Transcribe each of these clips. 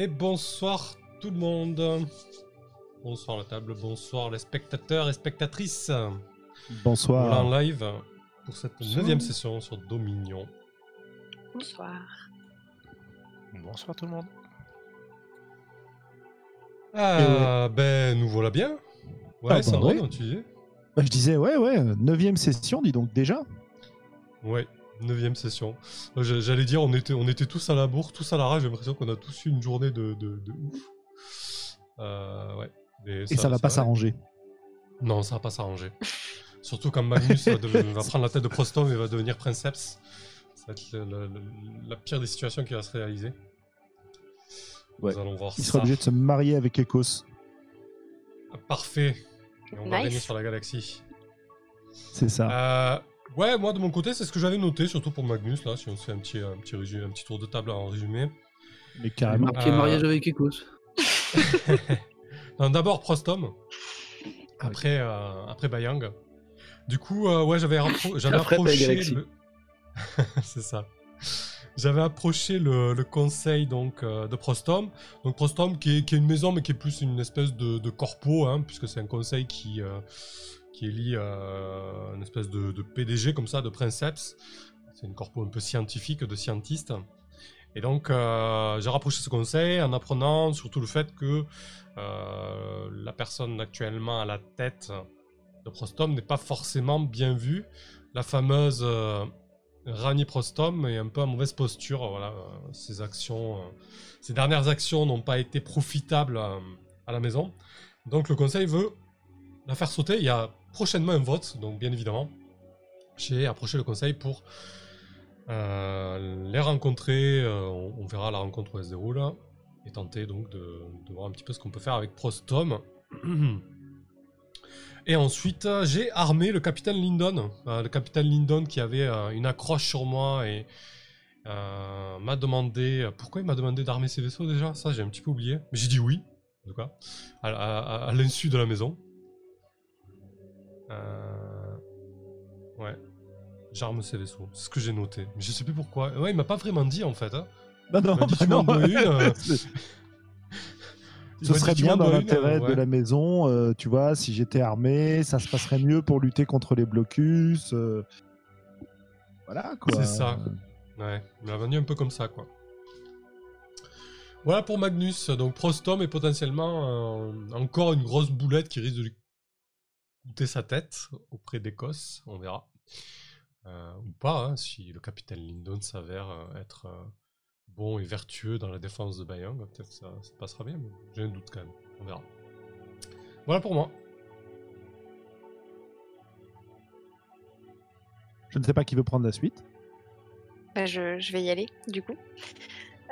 Et bonsoir tout le monde. Bonsoir la table, bonsoir les spectateurs et spectatrices. Bonsoir. Voilà en live pour cette neuvième session sur Dominion. Bonsoir. Bonsoir tout le monde. Ah, ben nous voilà bien. Ouais, Ah, bah Sandrine, ouais. tu disais Bah, je disais, ouais, ouais, neuvième session, dis donc déjà. Ouais, neuvième session. Euh, j'a- J'allais dire, on était, on était tous à la bourre, tous à la rage. J'ai l'impression qu'on a tous eu une journée de, de, de ouf. Euh, ouais. Et ça, va pas s'arranger. Non, ça va pas s'arranger. Surtout quand Magnus va, prendre la tête de Prostom et va devenir Princeps. Ça va être le- le- le- la pire des situations qui va se réaliser. Ouais. Nous allons voir Il ça. sera obligé de se marier avec Ecos. Parfait. Et on va régner sur la galaxie. C'est ça. Euh, ouais, moi de mon côté, c'est ce que j'avais noté, surtout pour Magnus, là, si on se fait un petit, un petit, résumé, un petit tour de table en résumé. Mais carrément. Marqué Euh, mariage avec Ecos. Non, D'abord Prostom, après, euh, après Bayang. Du coup, euh, ouais, j'avais approché le... c'est ça. J'avais approché le, le conseil donc euh, de Prostom. Donc Prostom qui est, qui est une maison mais qui est plus une espèce de, de corpo, hein, puisque c'est un conseil qui, euh, qui élit euh, une espèce de, PDG comme ça, de princeps. C'est une corpo un peu scientifique, de scientiste. Et donc euh, j'ai rapproché ce conseil en apprenant surtout le fait que euh, la personne actuellement à la tête de Prostom n'est pas forcément bien vue. La fameuse euh, Rani Prostom est un peu en mauvaise posture. Voilà, ses actions, ses dernières actions n'ont pas été profitables à la maison. Donc le conseil veut la faire sauter. Il y a prochainement un vote, donc bien évidemment, j'ai approché le conseil pour euh, les rencontrer. euh, on, verra la rencontre où elle se et tenter donc de, voir un petit peu ce qu'on peut faire avec Prostom. Et ensuite, j'ai armé le capitaine Lyndon. Euh, le capitaine Lyndon qui avait une accroche sur moi et m'a demandé. Pourquoi il m'a demandé d'armer ses vaisseaux déjà? Ça, j'ai un petit peu oublié. Mais j'ai dit oui, en tout cas, à l'insu de la maison. Euh, Ouais. J'arme ses vaisseaux. C'est ce que j'ai noté. Mais je sais plus pourquoi. Ouais, il m'a pas vraiment dit en fait. hein. Bah non, dit, bah non. une, euh. Ce serait bien dans l'intérêt ouais. de la maison, euh, tu vois, si j'étais armé, ça se passerait mieux pour lutter contre les blocus. euh, Voilà, quoi. C'est ça. Ouais, il m'a vendu un peu comme ça, quoi. Voilà pour Magnus. Donc Prostom est potentiellement encore une grosse boulette qui risque de lui coûter sa tête auprès d'Écosse. On verra. Euh, ou pas, hein, si le capitaine Lyndon s'avère euh, être euh, bon et vertueux dans la défense de Bayang. Peut-être que ça, ça passera bien, mais j'ai un doute quand même. On verra. Voilà pour moi. Je ne sais pas qui veut prendre la suite. Bah, je, je vais y aller, du coup.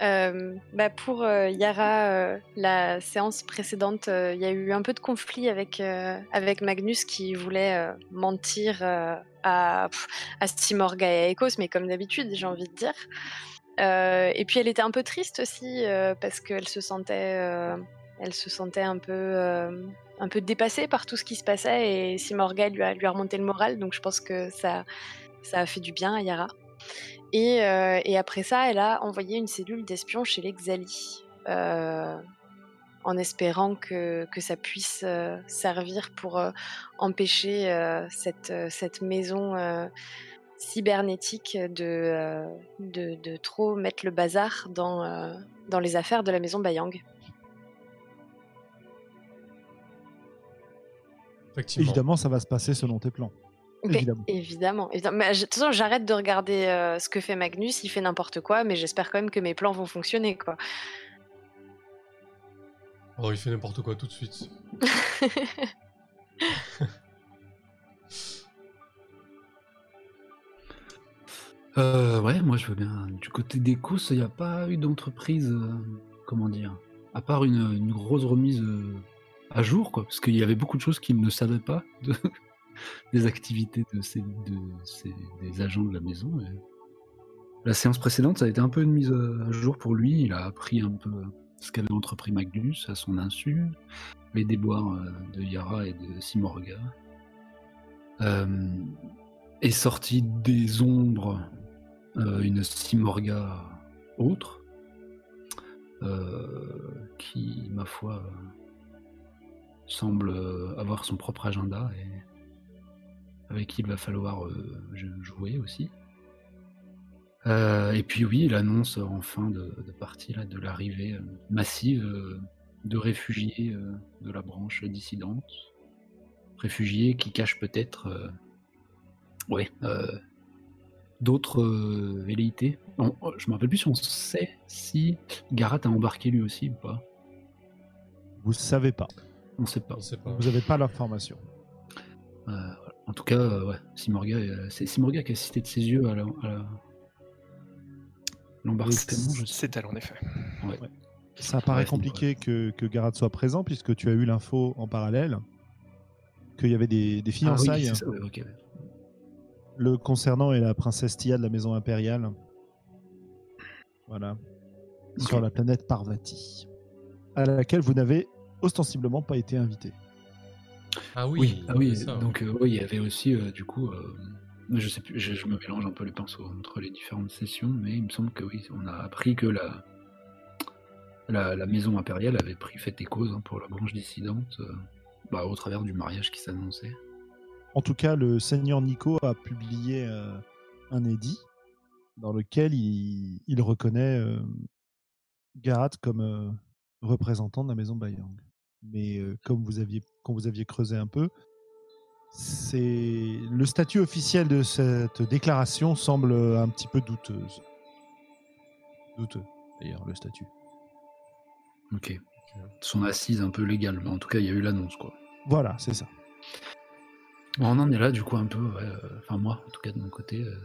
Euh, bah, pour euh, Yara, euh, la séance précédente, il y a eu un peu de conflit avec, Magnus qui voulait mentir à, à Simorga et à Ecos, mais comme d'habitude, j'ai envie de dire. Et puis elle était un peu triste aussi parce qu'elle se sentait, elle se sentait un peu, dépassée par tout ce qui se passait et Simorga lui a, remonté le moral, donc je pense que ça a fait du bien à Yara. Et, euh, et après ça, elle a envoyé une cellule d'espion chez les Xali, euh, en espérant que, que ça puisse euh, servir pour euh, empêcher euh, cette, euh, cette maison euh, cybernétique de, euh, de, de trop mettre le bazar dans, euh, dans les affaires de la maison Bayang. Effectivement. Évidemment, ça va se passer selon tes plans. Mais Évidemment. évidemment. évidemment. Mais, je- de toute façon, j'arrête de regarder euh, ce que fait Magnus, il fait n'importe quoi, mais j'espère quand même que mes plans vont fonctionner, quoi. Oh, il fait n'importe quoi tout de suite. Euh, ouais, moi je veux bien. Du côté des courses, il n'y a pas eu d'entreprise, euh, comment dire, à part une, une grosse remise euh, à jour, quoi, parce qu'il y avait beaucoup de choses qu'il ne savait pas de- des activités de des agents de la maison. La séance précédente, ça a été un peu une mise à jour pour lui. Il a appris un peu ce qu'avait entrepris Magnus à son insu, les déboires euh, de Yara et de Simorga. Euh, est sorti des ombres euh, une Simorga autre. euh, qui, ma foi, semble avoir son propre agenda et avec qui il va falloir euh, jouer aussi. Euh, et puis oui, l'annonce en fin de, de partie là, de l'arrivée euh, massive euh, de réfugiés euh, de la branche dissidente. Réfugiés qui cachent peut-être euh, ouais, euh, d'autres euh, velléités. On- je me rappelle plus si on sait si Garat a embarqué lui aussi ou pas. Vous savez pas. On sait pas. On sait pas. Vous n'avez pas l'information. En tout cas, euh, ouais, Simorga, euh, c'est Simorga qui a cité de ses yeux à la- à la- l'embarquement. je sais. C'est elle en effet. Ça paraît compliqué que, que Garat soit présent puisque tu as eu l'info en parallèle qu'il y avait des, des Ah oui, fiançailles ça, ouais, le concernant et la princesse Tia de la maison impériale. Voilà. Sur la planète Parvati. À laquelle vous n'avez ostensiblement pas été invité. Ah oui, Oui, ah oui, ça. donc euh, oui, il y avait aussi euh, du coup, euh, je sais plus, je, je me mélange un peu les pinceaux entre les différentes sessions, mais il me semble que oui, on a appris que la la, la maison impériale avait pris fait et cause hein, pour la branche dissidente, euh, bah, au travers du mariage qui s'annonçait. En tout cas, le seigneur Nico a publié euh, un édit dans lequel il, il reconnaît euh, Garat comme euh, représentant de la maison Bayang. Mais euh, comme vous aviez, quand vous aviez creusé un peu, c'est le statut officiel de cette déclaration semble un petit peu douteuse. Douteux, d'ailleurs, le statut. Ok. Son assise un peu légale, mais en tout cas, il y a eu l'annonce quoi. Voilà, c'est ça. On en est là du coup un peu, ouais, euh, enfin moi, en tout cas de mon côté. euh,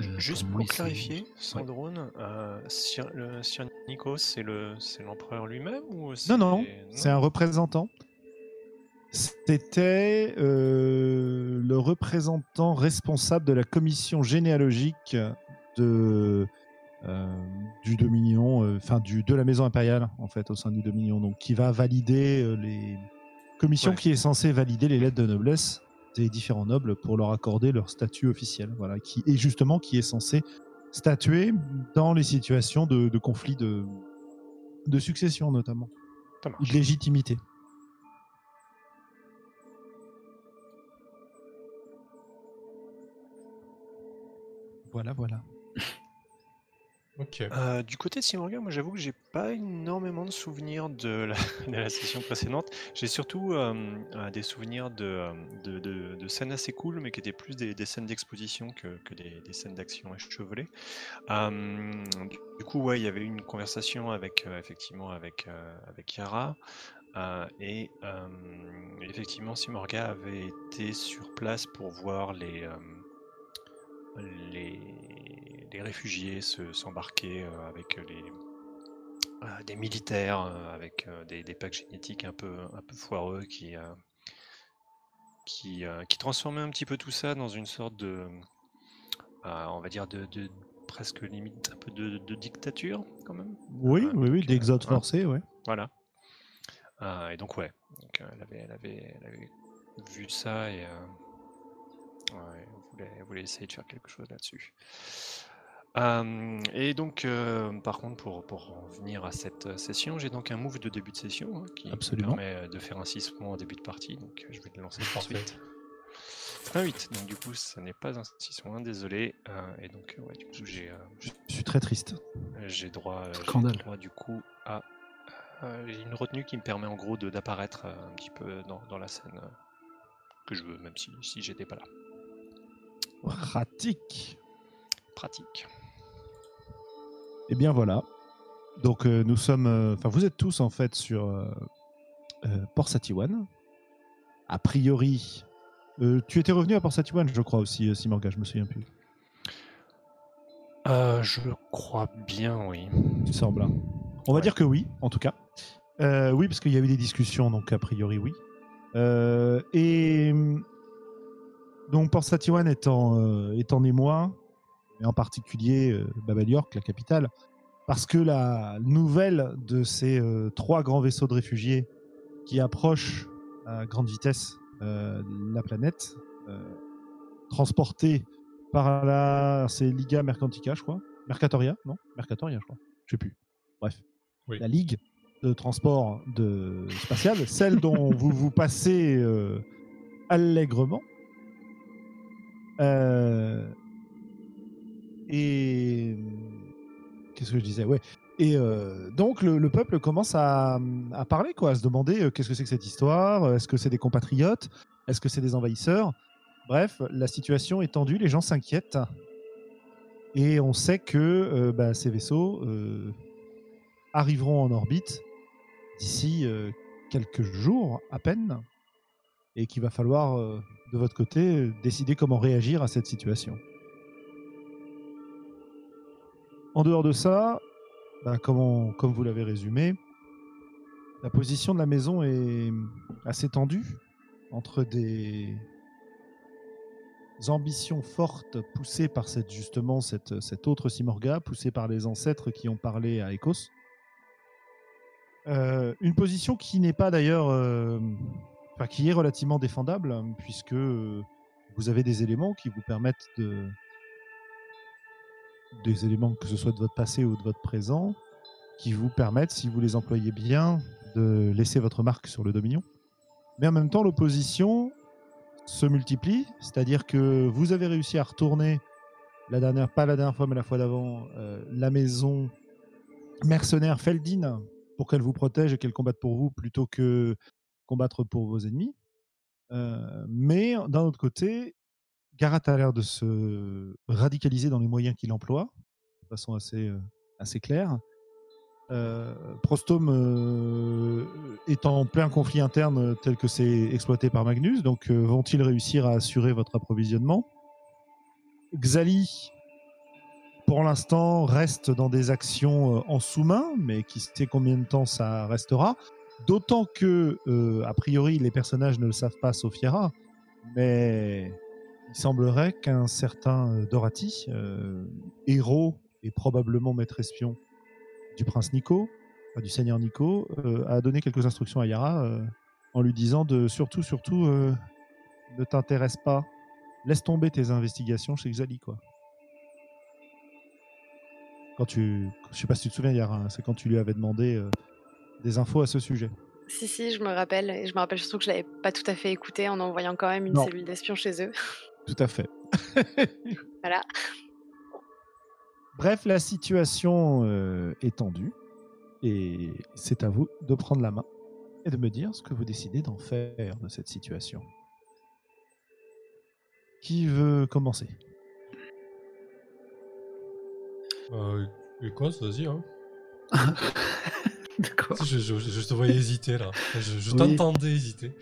euh, Juste pour clarifier, Sandrone, euh, Sir, le, Sir Nikos, c'est le- c'est l'empereur lui-même ou Non, non, c'est- c'est un représentant. C'était euh, le représentant responsable de la commission généalogique de, euh, du Dominion, euh, enfin du de la maison impériale en fait au sein du Dominion, donc qui va valider euh, les commissions Ouais. qui est censée valider les lettres de noblesse des différents nobles pour leur accorder leur statut officiel, voilà, qui et justement qui est censé statuer dans les situations de, de conflit de de succession notamment ou de légitimité. Voilà, voilà. Ok. Euh, du côté de Simorga, moi j'avoue que j'ai pas énormément de souvenirs de la, session précédente. J'ai surtout euh, euh, des souvenirs de, scènes assez cool, mais qui étaient plus des, scènes d'exposition que, des, scènes d'action échevelées. Du, coup, ouais, il y avait une conversation avec effectivement avec avec Yara. et effectivement, Simorga avait été sur place pour voir les, les, les réfugiés se- s'embarquer euh, avec les, euh, des militaires, euh, avec euh, des, des packs génétiques un peu, un peu foireux qui, euh, qui, euh, qui transformaient un petit peu tout ça dans une sorte de, euh, on va dire, de, de- presque limite un peu de, de dictature quand même. Oui, oui, oui, d'exode euh, forcé, ouais. Voilà. Euh, et donc, ouais, donc, euh, elle, avait, elle, avait, elle avait vu ça et euh, ouais, elle, voulait, elle voulait essayer de faire quelque chose là-dessus. Euh, et donc, euh, par contre, pour, pour en venir à cette euh, session, j'ai donc un move de début de session hein, qui me Absolument. permet euh, de faire un 6 points en début de partie. Donc, je vais le lancer tout de suite. Un 8, donc du coup, ça n'est pas un 6 points, désolé. Euh, et donc, ouais, du coup, j'ai Je suis très triste. j'ai droit, droit du coup à une retenue qui me permet en gros d'apparaître un petit peu dans, dans la scène que je veux, même si, si j'étais pas là. Pratique. Pratique. Et bien voilà. Donc euh, nous sommes, euh, enfin vous êtes tous en fait sur euh, Port Satiwan. A priori, tu étais revenu à Port Satiwan, je crois aussi, Simorga, je me souviens plus. Euh, je crois bien, oui. Il semble. hein. On va Ouais. dire que oui, en tout cas. Euh, oui, parce qu'il y a eu des discussions, donc a priori oui. Euh, et donc Port Satiwan est en, euh, est en émoi, et en particulier euh, Baba York, la capitale, parce que la nouvelle de ces euh, trois grands vaisseaux de réfugiés qui approchent à grande vitesse euh, la planète, transportés par la, c'est Liga Mercantica, je crois, Mercatoria, non, Mercatoria, je crois, je sais plus. bref, Oui. la ligue de transport de spatial, celle dont vous vous passez euh, allègrement. Euh, et qu'est-ce que je disais? Ouais. Et euh, donc le, le peuple commence à, à parler, quoi, à se demander euh, qu'est-ce que c'est que cette histoire? Est-ce que c'est des compatriotes? Est-ce que c'est des envahisseurs? Bref, la situation est tendue, les gens s'inquiètent. Et on sait que euh, bah, ces vaisseaux arriveront en orbite d'ici quelques jours à peine. Et qu'il va falloir, de votre côté, décider comment réagir à cette situation. En dehors de ça, bah, comme, vous l'avez résumé, la position de la maison est assez tendue entre des ambitions fortes poussées par cette, justement cette, autre Simorga, poussée par les ancêtres qui ont parlé à Ecos. Euh, une position qui n'est pas d'ailleurs, euh, qui est relativement défendable, puisque euh, vous avez des éléments qui vous permettent de, des éléments que ce soit de votre passé ou de votre présent, qui vous permettent, si vous les employez bien, de laisser votre marque sur le Dominion. Mais en même temps, l'opposition se multiplie, c'est-à-dire que vous avez réussi à retourner la dernière, pas la dernière fois, mais la fois d'avant, euh, la maison mercenaire Feldin pour qu'elle vous protège et qu'elle combatte pour vous plutôt que combattre pour vos ennemis. Euh, mais d'un autre côté, Garat a l'air de se radicaliser dans les moyens qu'il emploie, de façon assez, euh, assez claire. Euh, Prostome euh, est en plein conflit interne tel que c'est exploité par Magnus, donc vont-ils réussir à assurer votre approvisionnement? Xali, pour l'instant, reste dans des actions en sous-main, mais qui sait combien de temps ça restera. D'autant que, a priori, les personnages ne le savent pas, sauf Yara, mais il semblerait qu'un certain euh, Dorati, euh, héros et probablement maître espion du prince Nico, enfin, du seigneur Nico, euh, a donné quelques instructions à Yara euh, en lui disant de surtout, surtout, ne t'intéresse pas, laisse tomber tes investigations chez Xali, quoi. Quand tu, je sais pas si tu te souviens, Yara, hein, c'est quand tu lui avais demandé des infos à ce sujet. Si, si, je me rappelle. Et je me rappelle surtout que je l'avais pas tout à fait écouté en envoyant quand même une Non. cellule d'espion chez eux. Tout à fait. Voilà. Bref, la situation euh, est tendue et c'est à vous de prendre la main et de me dire ce que vous décidez d'en faire de cette situation. Qui veut commencer? Euh, Écosse, vas-y. Hein. D'accord. Je, je- je te voyais hésiter là. Je, je Oui. t'entendais hésiter.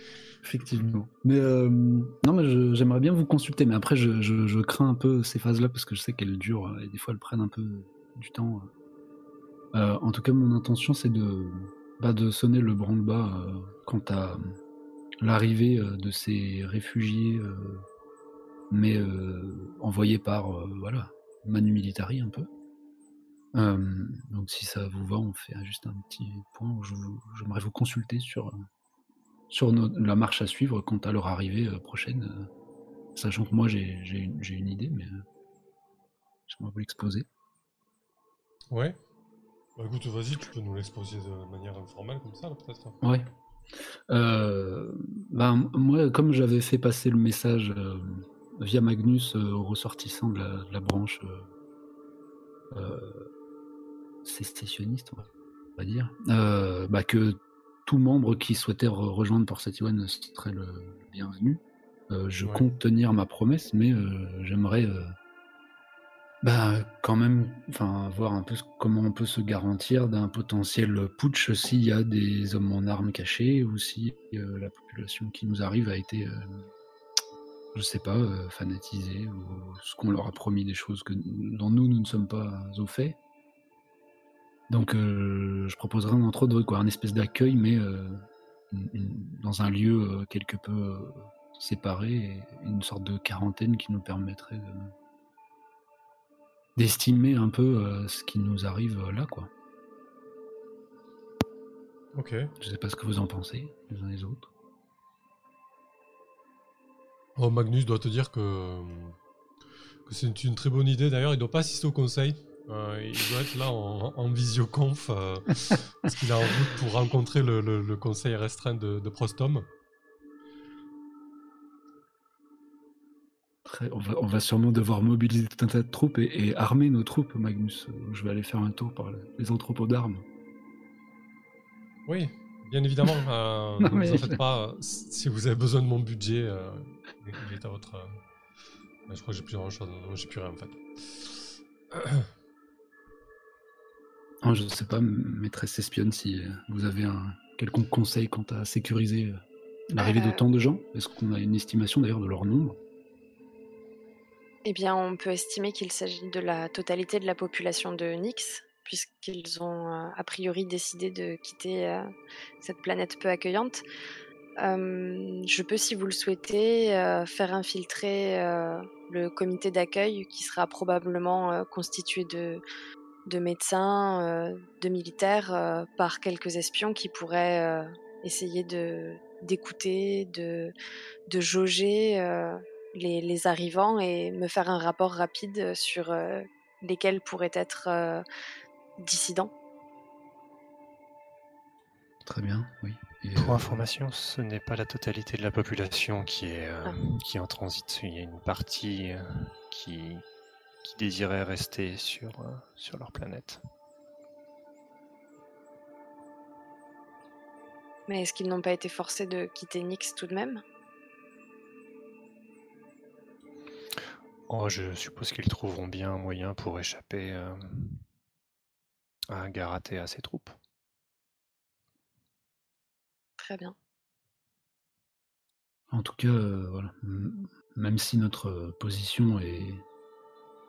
Effectivement. Mais euh, non, mais j'aimerais bien vous consulter, mais après je, crains un peu ces phases-là parce que je sais qu'elles durent euh, et des fois elles prennent un peu du temps. Euh, en tout cas, mon intention c'est de, bah, de sonner le branle-bas euh, quant à l'arrivée de ces réfugiés, mais envoyés par voilà Manu Militari un peu. Euh, donc si ça vous va, on fait juste un petit point où j'aimerais vous consulter sur sur la marche à suivre quant à leur arrivée euh, prochaine, euh, sachant que moi j'ai une, idée, mais euh, j'aimerais vous l'exposer. Ouais. Bah écoute, vas-y, tu peux nous l'exposer de manière informelle comme ça, peut-être. Ouais. Euh, ben, moi, comme j'avais fait passer le message euh, via Magnus euh, aux ressortissants de la, de la branche sécessionniste, on va dire, euh, bah, que tout membre qui souhaitait re- rejoindre Port Satiwan serait le, le bienvenu. Euh, je Ouais. compte tenir ma promesse, mais euh, j'aimerais bah, quand même voir un peu comment on peut se garantir d'un potentiel putsch s'il y a des hommes en armes cachés ou si la population qui nous arrive a été, je sais pas, euh, fanatisée ou ce qu'on leur a promis des choses que, dont nous, nous ne sommes pas au fait. Donc euh, je proposerais entre autres quoi, un espèce d'accueil, mais euh, dans un lieu euh, quelque peu séparé, et une sorte de quarantaine qui nous permettrait de d'estimer un peu euh, ce qui nous arrive euh, là, quoi. Ok. Je sais pas ce que vous en pensez, les uns les autres. Oh, Magnus doit te dire que, que c'est une, une très bonne idée. D'ailleurs, il doit pas assister au conseil. Euh, il doit être là en, en visioconf euh, parce qu'il est en route pour rencontrer le, le- le conseil restreint de, de Prostom. On, va, on va sûrement devoir mobiliser tout un tas de troupes et, et armer nos troupes, Magnus. Je vais aller faire un tour par le- les entrepôts d'armes. Oui, bien évidemment. euh, Non, ne vous en faites pas. Si vous avez besoin de mon budget, il est à votre. je crois que j'ai plus grand chose. J'ai plus rien en fait. Ah, je ne sais pas, maîtresse espionne, si euh, vous avez un quelconque conseil quant à sécuriser euh, l'arrivée de Euh. tant de gens? Est-ce qu'on a une estimation d'ailleurs de leur nombre? Eh bien, on peut estimer qu'il s'agit de la totalité de la population de Nyx, puisqu'ils ont euh, a priori décidé de quitter euh, cette planète peu accueillante. Euh, je peux, si vous le souhaitez, euh, faire infiltrer euh, le comité d'accueil qui sera probablement constitué de, de médecins, euh, de militaires, euh, par quelques espions qui pourraient euh, essayer de d'écouter, de, de jauger euh, les, les arrivants et me faire un rapport rapide sur euh, lesquels pourraient être euh, dissidents. Très bien, oui. Et, Pour euh, information, ce n'est pas la totalité de la population qui est, euh, Ah. qui est en transit. Il y a une partie euh, qui, qui désirait rester sur, euh, sur leur planète. Mais est-ce qu'ils n'ont pas été forcés de quitter Nyx tout de même? Oh, je suppose qu'ils trouveront bien un moyen pour échapper euh, à Garat et à ses troupes. Très bien. En tout cas, euh, voilà. Même si notre position est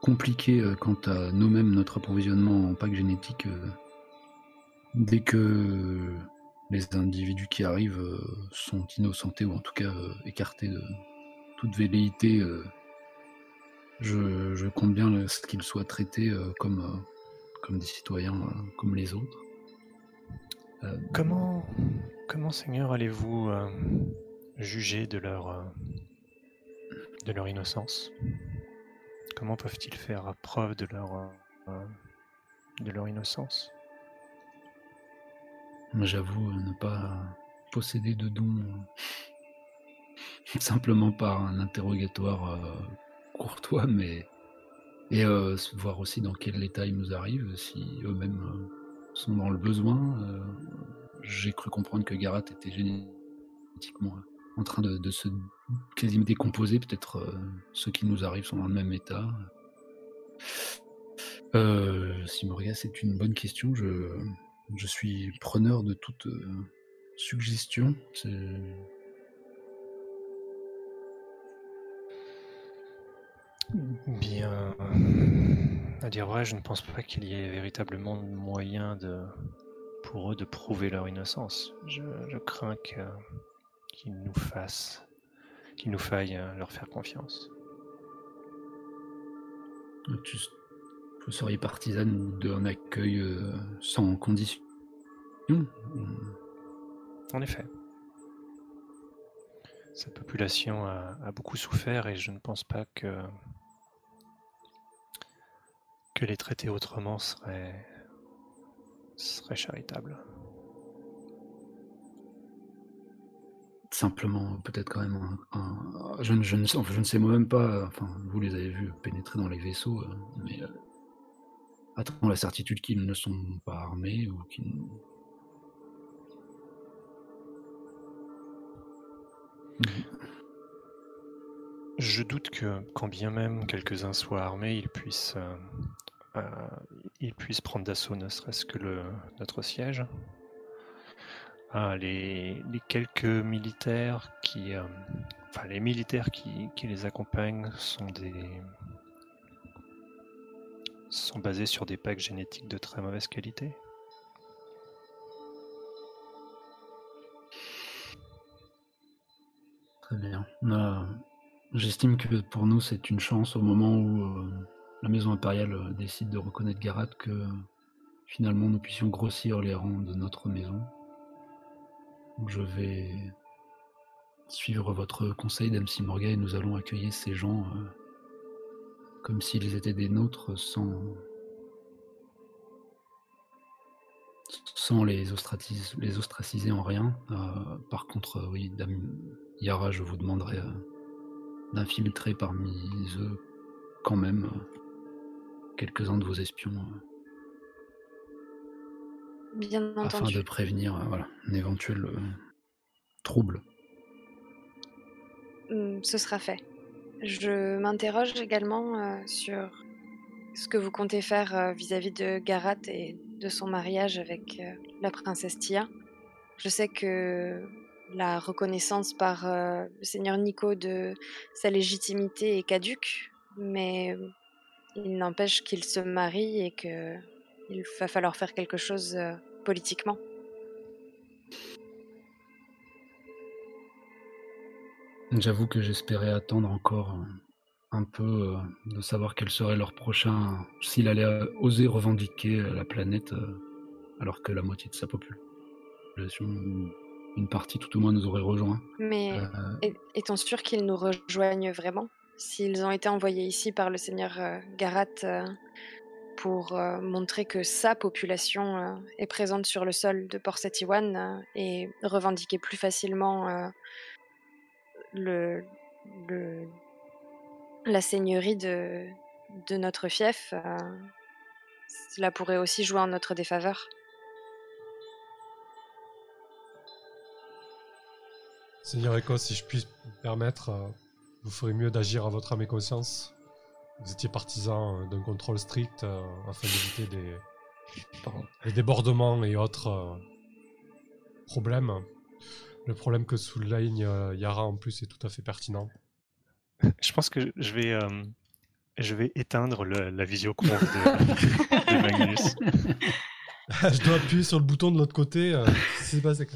compliquée euh, quant à nous-mêmes, notre approvisionnement en pack génétique, euh, dès que les individus qui arrivent euh, sont innocentés ou en tout cas écartés de toute velléité, je, compte bien ce qu'ils soient traités comme, des citoyens comme les autres. Comment, Seigneur, allez-vous juger de leur, de leur innocence? Comment peuvent-ils faire preuve de leur, euh, de leur innocence? J'avoue euh, ne pas posséder de dons euh, simplement par un interrogatoire courtois, mais et voir aussi dans quel état ils nous arrivent, si eux-mêmes sont dans le besoin. J'ai cru comprendre que Garat était génétiquement en train de, se quasiment décomposer. Peut-être euh, ceux qui nous arrivent sont dans le même état. Euh, Simorga, c'est une bonne question. Je, je suis preneur de toute euh, suggestion. Bien, à dire vrai, je ne pense pas qu'il y ait véritablement moyen de, pour eux de prouver leur innocence. Je crains que- qu'ils nous fassent, qu'il nous faille euh, leur faire confiance. Tu, vous seriez partisane d'un accueil euh, sans condition En effet. Cette population a, a beaucoup souffert et je ne pense pas que, que les traiter autrement serait, serait charitable. Simplement, peut-être quand même je, ne- sais, moi-même pas. Enfin, vous les avez vus pénétrer dans les vaisseaux, euh, mais euh, la certitude qu'ils ne sont pas armés ou qu'ils. Je doute que, quand bien même quelques-uns soient armés, ils puissent, euh, euh, ils puissent prendre d'assaut ne serait-ce que notre siège. Les, quelques militaires qui, euh, enfin les militaires qui, les accompagnent sont des, sont basés sur des packs génétiques de très mauvaise qualité. Très bien. Euh, J'estime que pour nous, c'est une chance au moment où euh, la maison impériale décide de reconnaître Garat que finalement nous puissions grossir les rangs de notre maison. Je vais suivre votre conseil Dame Morga et nous allons accueillir ces gens euh, comme s'ils étaient des nôtres sans, sans les, ostraciser, en rien. Euh, par contre, euh, oui, Dame Yara, je vous demanderai d'infiltrer parmi eux quand même quelques-uns de vos espions. Bien entendu. Afin de prévenir voilà, un éventuel trouble. Mmh, ce sera fait. Je m'interroge également sur ce que vous comptez faire vis-à-vis de Garat et de son mariage avec la princesse Tia. Je sais que la reconnaissance par le seigneur Nico de sa légitimité est caduque, mais il n'empêche qu'il se marie et qu'il va falloir faire quelque chose politiquement. J'avoue que j'espérais attendre encore un peu de savoir quel serait leur prochain, s'il allait oser revendiquer la planète alors que la moitié de sa population, une partie tout au moins nous aurait rejoint. Mais est-on sûr qu'ils nous rejoignent vraiment S'ils ont été envoyés ici par le seigneur Garat pour montrer que sa population est présente sur le sol de Port Satiwan et revendiquer plus facilement le, le, la seigneurie de, notre fief, euh, cela pourrait aussi jouer en notre défaveur. Seigneur Echo, si je puis me permettre, euh, vous ferez mieux d'agir à votre âme et conscience. Vous étiez partisan euh, d'un contrôle strict afin d'éviter des, des, débordements et autres problèmes. Le problème que souligne euh, Yara en plus est tout à fait pertinent. Je pense que je vais, euh, je vais éteindre la visioconf de, de Magnus. je dois appuyer sur le bouton de l'autre côté. Euh, c'est passé.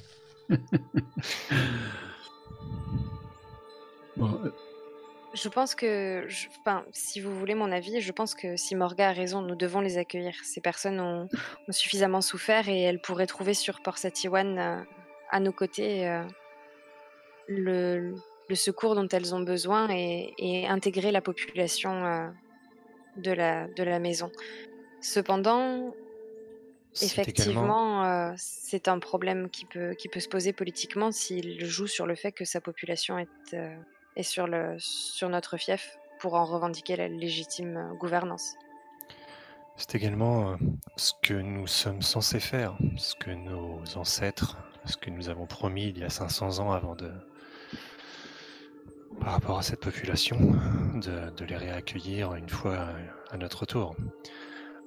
Je pense que, si vous voulez mon avis, je pense que si Morga a raison, nous devons les accueillir. Ces personnes ont, suffisamment souffert et elles pourraient trouver sur Port Satiwan à nos côtés euh, le, secours dont elles ont besoin et, intégrer la population euh, de, la, de la maison. Cependant, effectivement, euh, c'est un problème qui peut, qui peut se poser politiquement s'il joue sur le fait que sa population est, est sur, le, sur notre fief pour en revendiquer la légitime gouvernance. C'est également ce que nous sommes censés faire, ce que nos ancêtres ce que nous avons promis il y a 500 ans avant de, par rapport à cette population, de, les réaccueillir une fois à notre tour.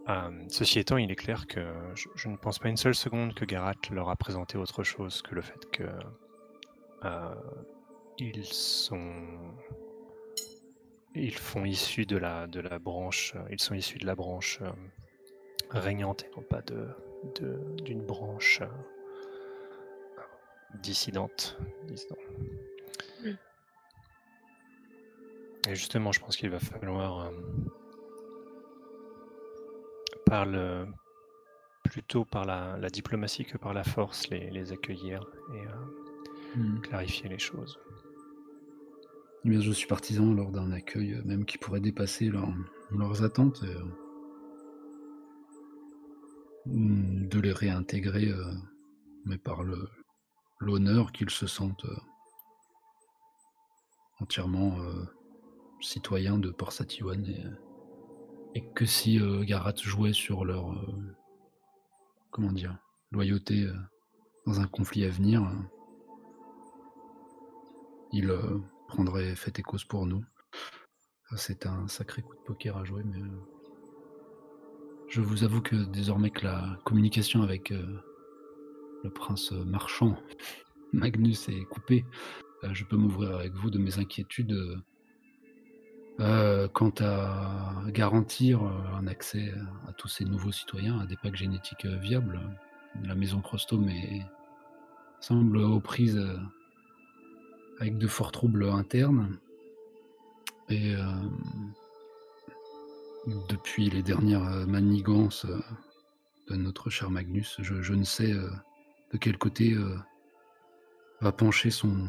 Euh, ceci étant, il est clair que je, ne pense pas une seule seconde que Garat leur a présenté autre chose que le fait que euh, ils sont, ils font issus de la de la branche, ils sont issus de la branche euh, régnante et non pas de d'une branche dissidente, disons. Mm. Et justement, je pense qu'il va falloir euh, par plutôt par la, diplomatie que par la force les, accueillir et euh, mm. clarifier les choses. Eh je suis partisan lors d'un accueil euh, même qui pourrait dépasser leurs attentes. de les réintégrer, mais par l'honneur qu'ils se sentent euh, entièrement euh, citoyens de Port Satiwan et, et, que si euh, Garat jouait sur leur comment dire loyauté dans un conflit à venir, il prendrait fait et cause pour nous. C'est un sacré coup de poker à jouer, mais je vous avoue que désormais que la communication avec le prince marchand Magnus est coupé, euh, je peux m'ouvrir avec vous de mes inquiétudes euh, quant à garantir euh, un accès à tous ces nouveaux citoyens à des packs génétiques viables. La maison Prostome semble aux prises avec de forts troubles internes. Et depuis les dernières manigances de notre cher Magnus, je ne sais de quel côté euh, va pencher son,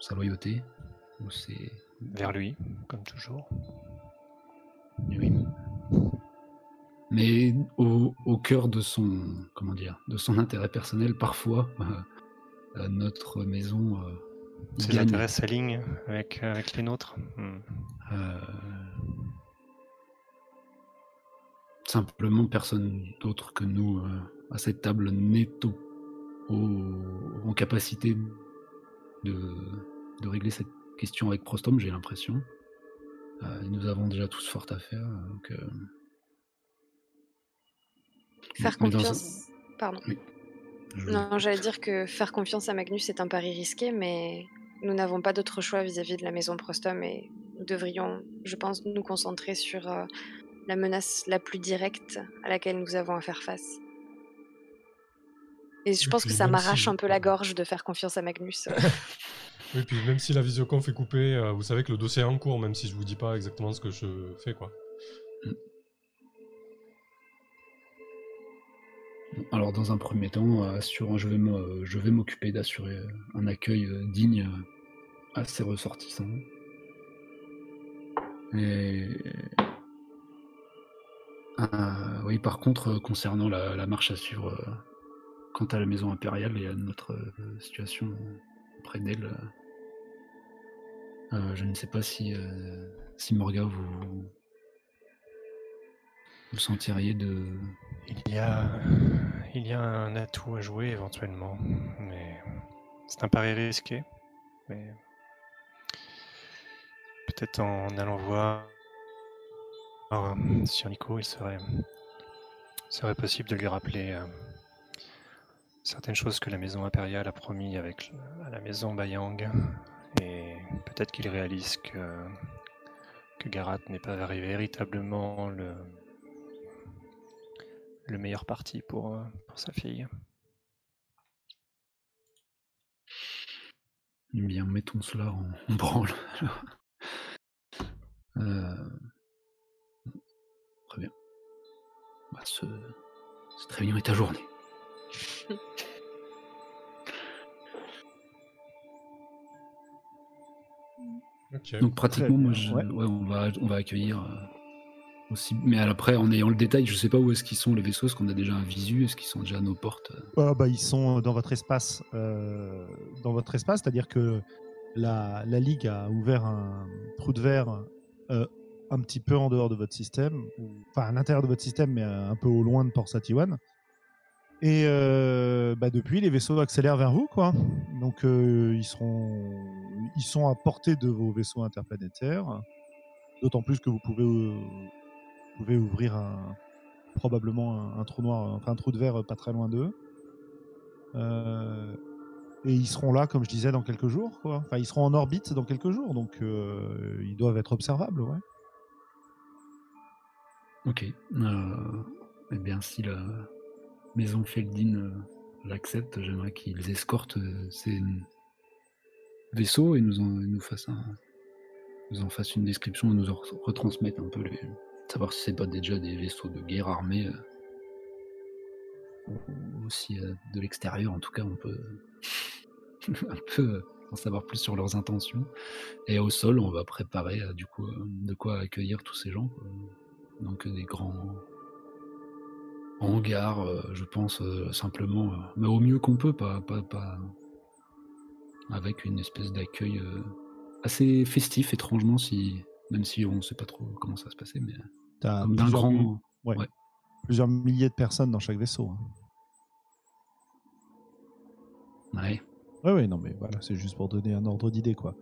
sa loyauté c'est... Vers lui, comme toujours. Oui. Mais au, au cœur de son, comment dire, de son intérêt personnel, parfois, euh, euh, notre maison gagne. intérêts s'alignent avec, avec les nôtres. Hmm. Euh, simplement, personne d'autre que nous euh, à cette table n'est au- au- en capacité de, de régler cette question avec Prostom, j'ai l'impression. Euh, nous avons déjà tous fort à faire. Donc, euh, Faire dans confiance. Je- Non, j'allais dire que faire confiance à Magnus est un pari risqué, mais nous n'avons pas d'autre choix vis-à-vis de la maison Prostom et nous devrions, je pense, nous concentrer sur euh, la menace la plus directe à laquelle nous avons à faire face. Et je Et pense que ça m'arrache si- un peu la gorge de faire confiance à Magnus. Oui, puis même si la visioconf est coupée, euh, vous savez que le dossier est en cours, même si je vous dis pas exactement ce que je fais, quoi. Alors, dans un premier temps, je vais m'occuper d'assurer un accueil euh, digne euh, à ces ressortissants. Et Euh, oui, par contre, concernant la, marche à suivre quant à la maison impériale et à notre situation auprès d'elle, je ne sais pas si, si Morga, vous, vous sentiriez de, Il y a, il y a un atout à jouer éventuellement, mais c'est un pari risqué. Mais peut-être en allant voir euh, sur Nico, il serait, serait possible de lui rappeler euh, certaines choses que la maison impériale a promis avec à la maison Bayang, et peut-être qu'il réalise que Garat n'est pas vé- véritablement le le meilleur parti pour, euh, pour sa fille. Eh Bien, mettons cela en, en branle. Euh, Très bien. Bah, ce- cette réunion est ajournée. Ok. Donc pratiquement, moi, je- ouais. ouais, on, va, on va accueillir euh, Mais après, en ayant le détail, je sais pas où est-ce qu'ils sont les vaisseaux. Est-ce qu'on a déjà un visu Est-ce qu'ils sont déjà à nos portes Ah, bah, ils sont dans votre espace, euh, dans votre espace, c'est-à-dire que la, Ligue a ouvert un trou de verre euh, un petit peu en dehors de votre système, enfin à l'intérieur de votre système, mais euh, un peu au loin de Port Satiwan. Et euh, bah, depuis, les vaisseaux accélèrent vers vous, quoi. Donc euh, ils seront, ils sont à portée de vos vaisseaux interplanétaires. D'autant plus que vous pouvez, euh, pouvez ouvrir probablement un, trou noir, enfin un trou de verre pas très loin d'eux. Euh, et ils seront là, comme je disais, dans quelques jours. Quoi. Enfin, ils seront en orbite dans quelques jours, donc euh, ils doivent être observables. Ouais. Ok. Euh, eh bien, si la maison Feldin l'accepte, j'aimerais qu'ils escortent ces vaisseaux et nous en, nous fassent nous en fassent une description et nous en re- retransmettent un peu les. Savoir si c'est pas déjà des vaisseaux de guerre armés. euh, ou aussi euh, de l'extérieur, en tout cas, on peut un peu euh, en savoir plus sur leurs intentions. Et au sol, on va préparer du coup de quoi accueillir tous ces gens. Donc des grands hangars, je pense simplement, mais au mieux qu'on peut, pas, pas, pas avec une espèce d'accueil assez festif, étrangement, si même si on ne sait pas trop comment ça va se passer, mais comme d'un plusieurs, grand. mi- ouais, ouais. plusieurs milliers de personnes dans chaque vaisseau. hein. Ouais. Ouais, ouais, non, mais voilà, c'est juste pour donner un ordre d'idée, quoi.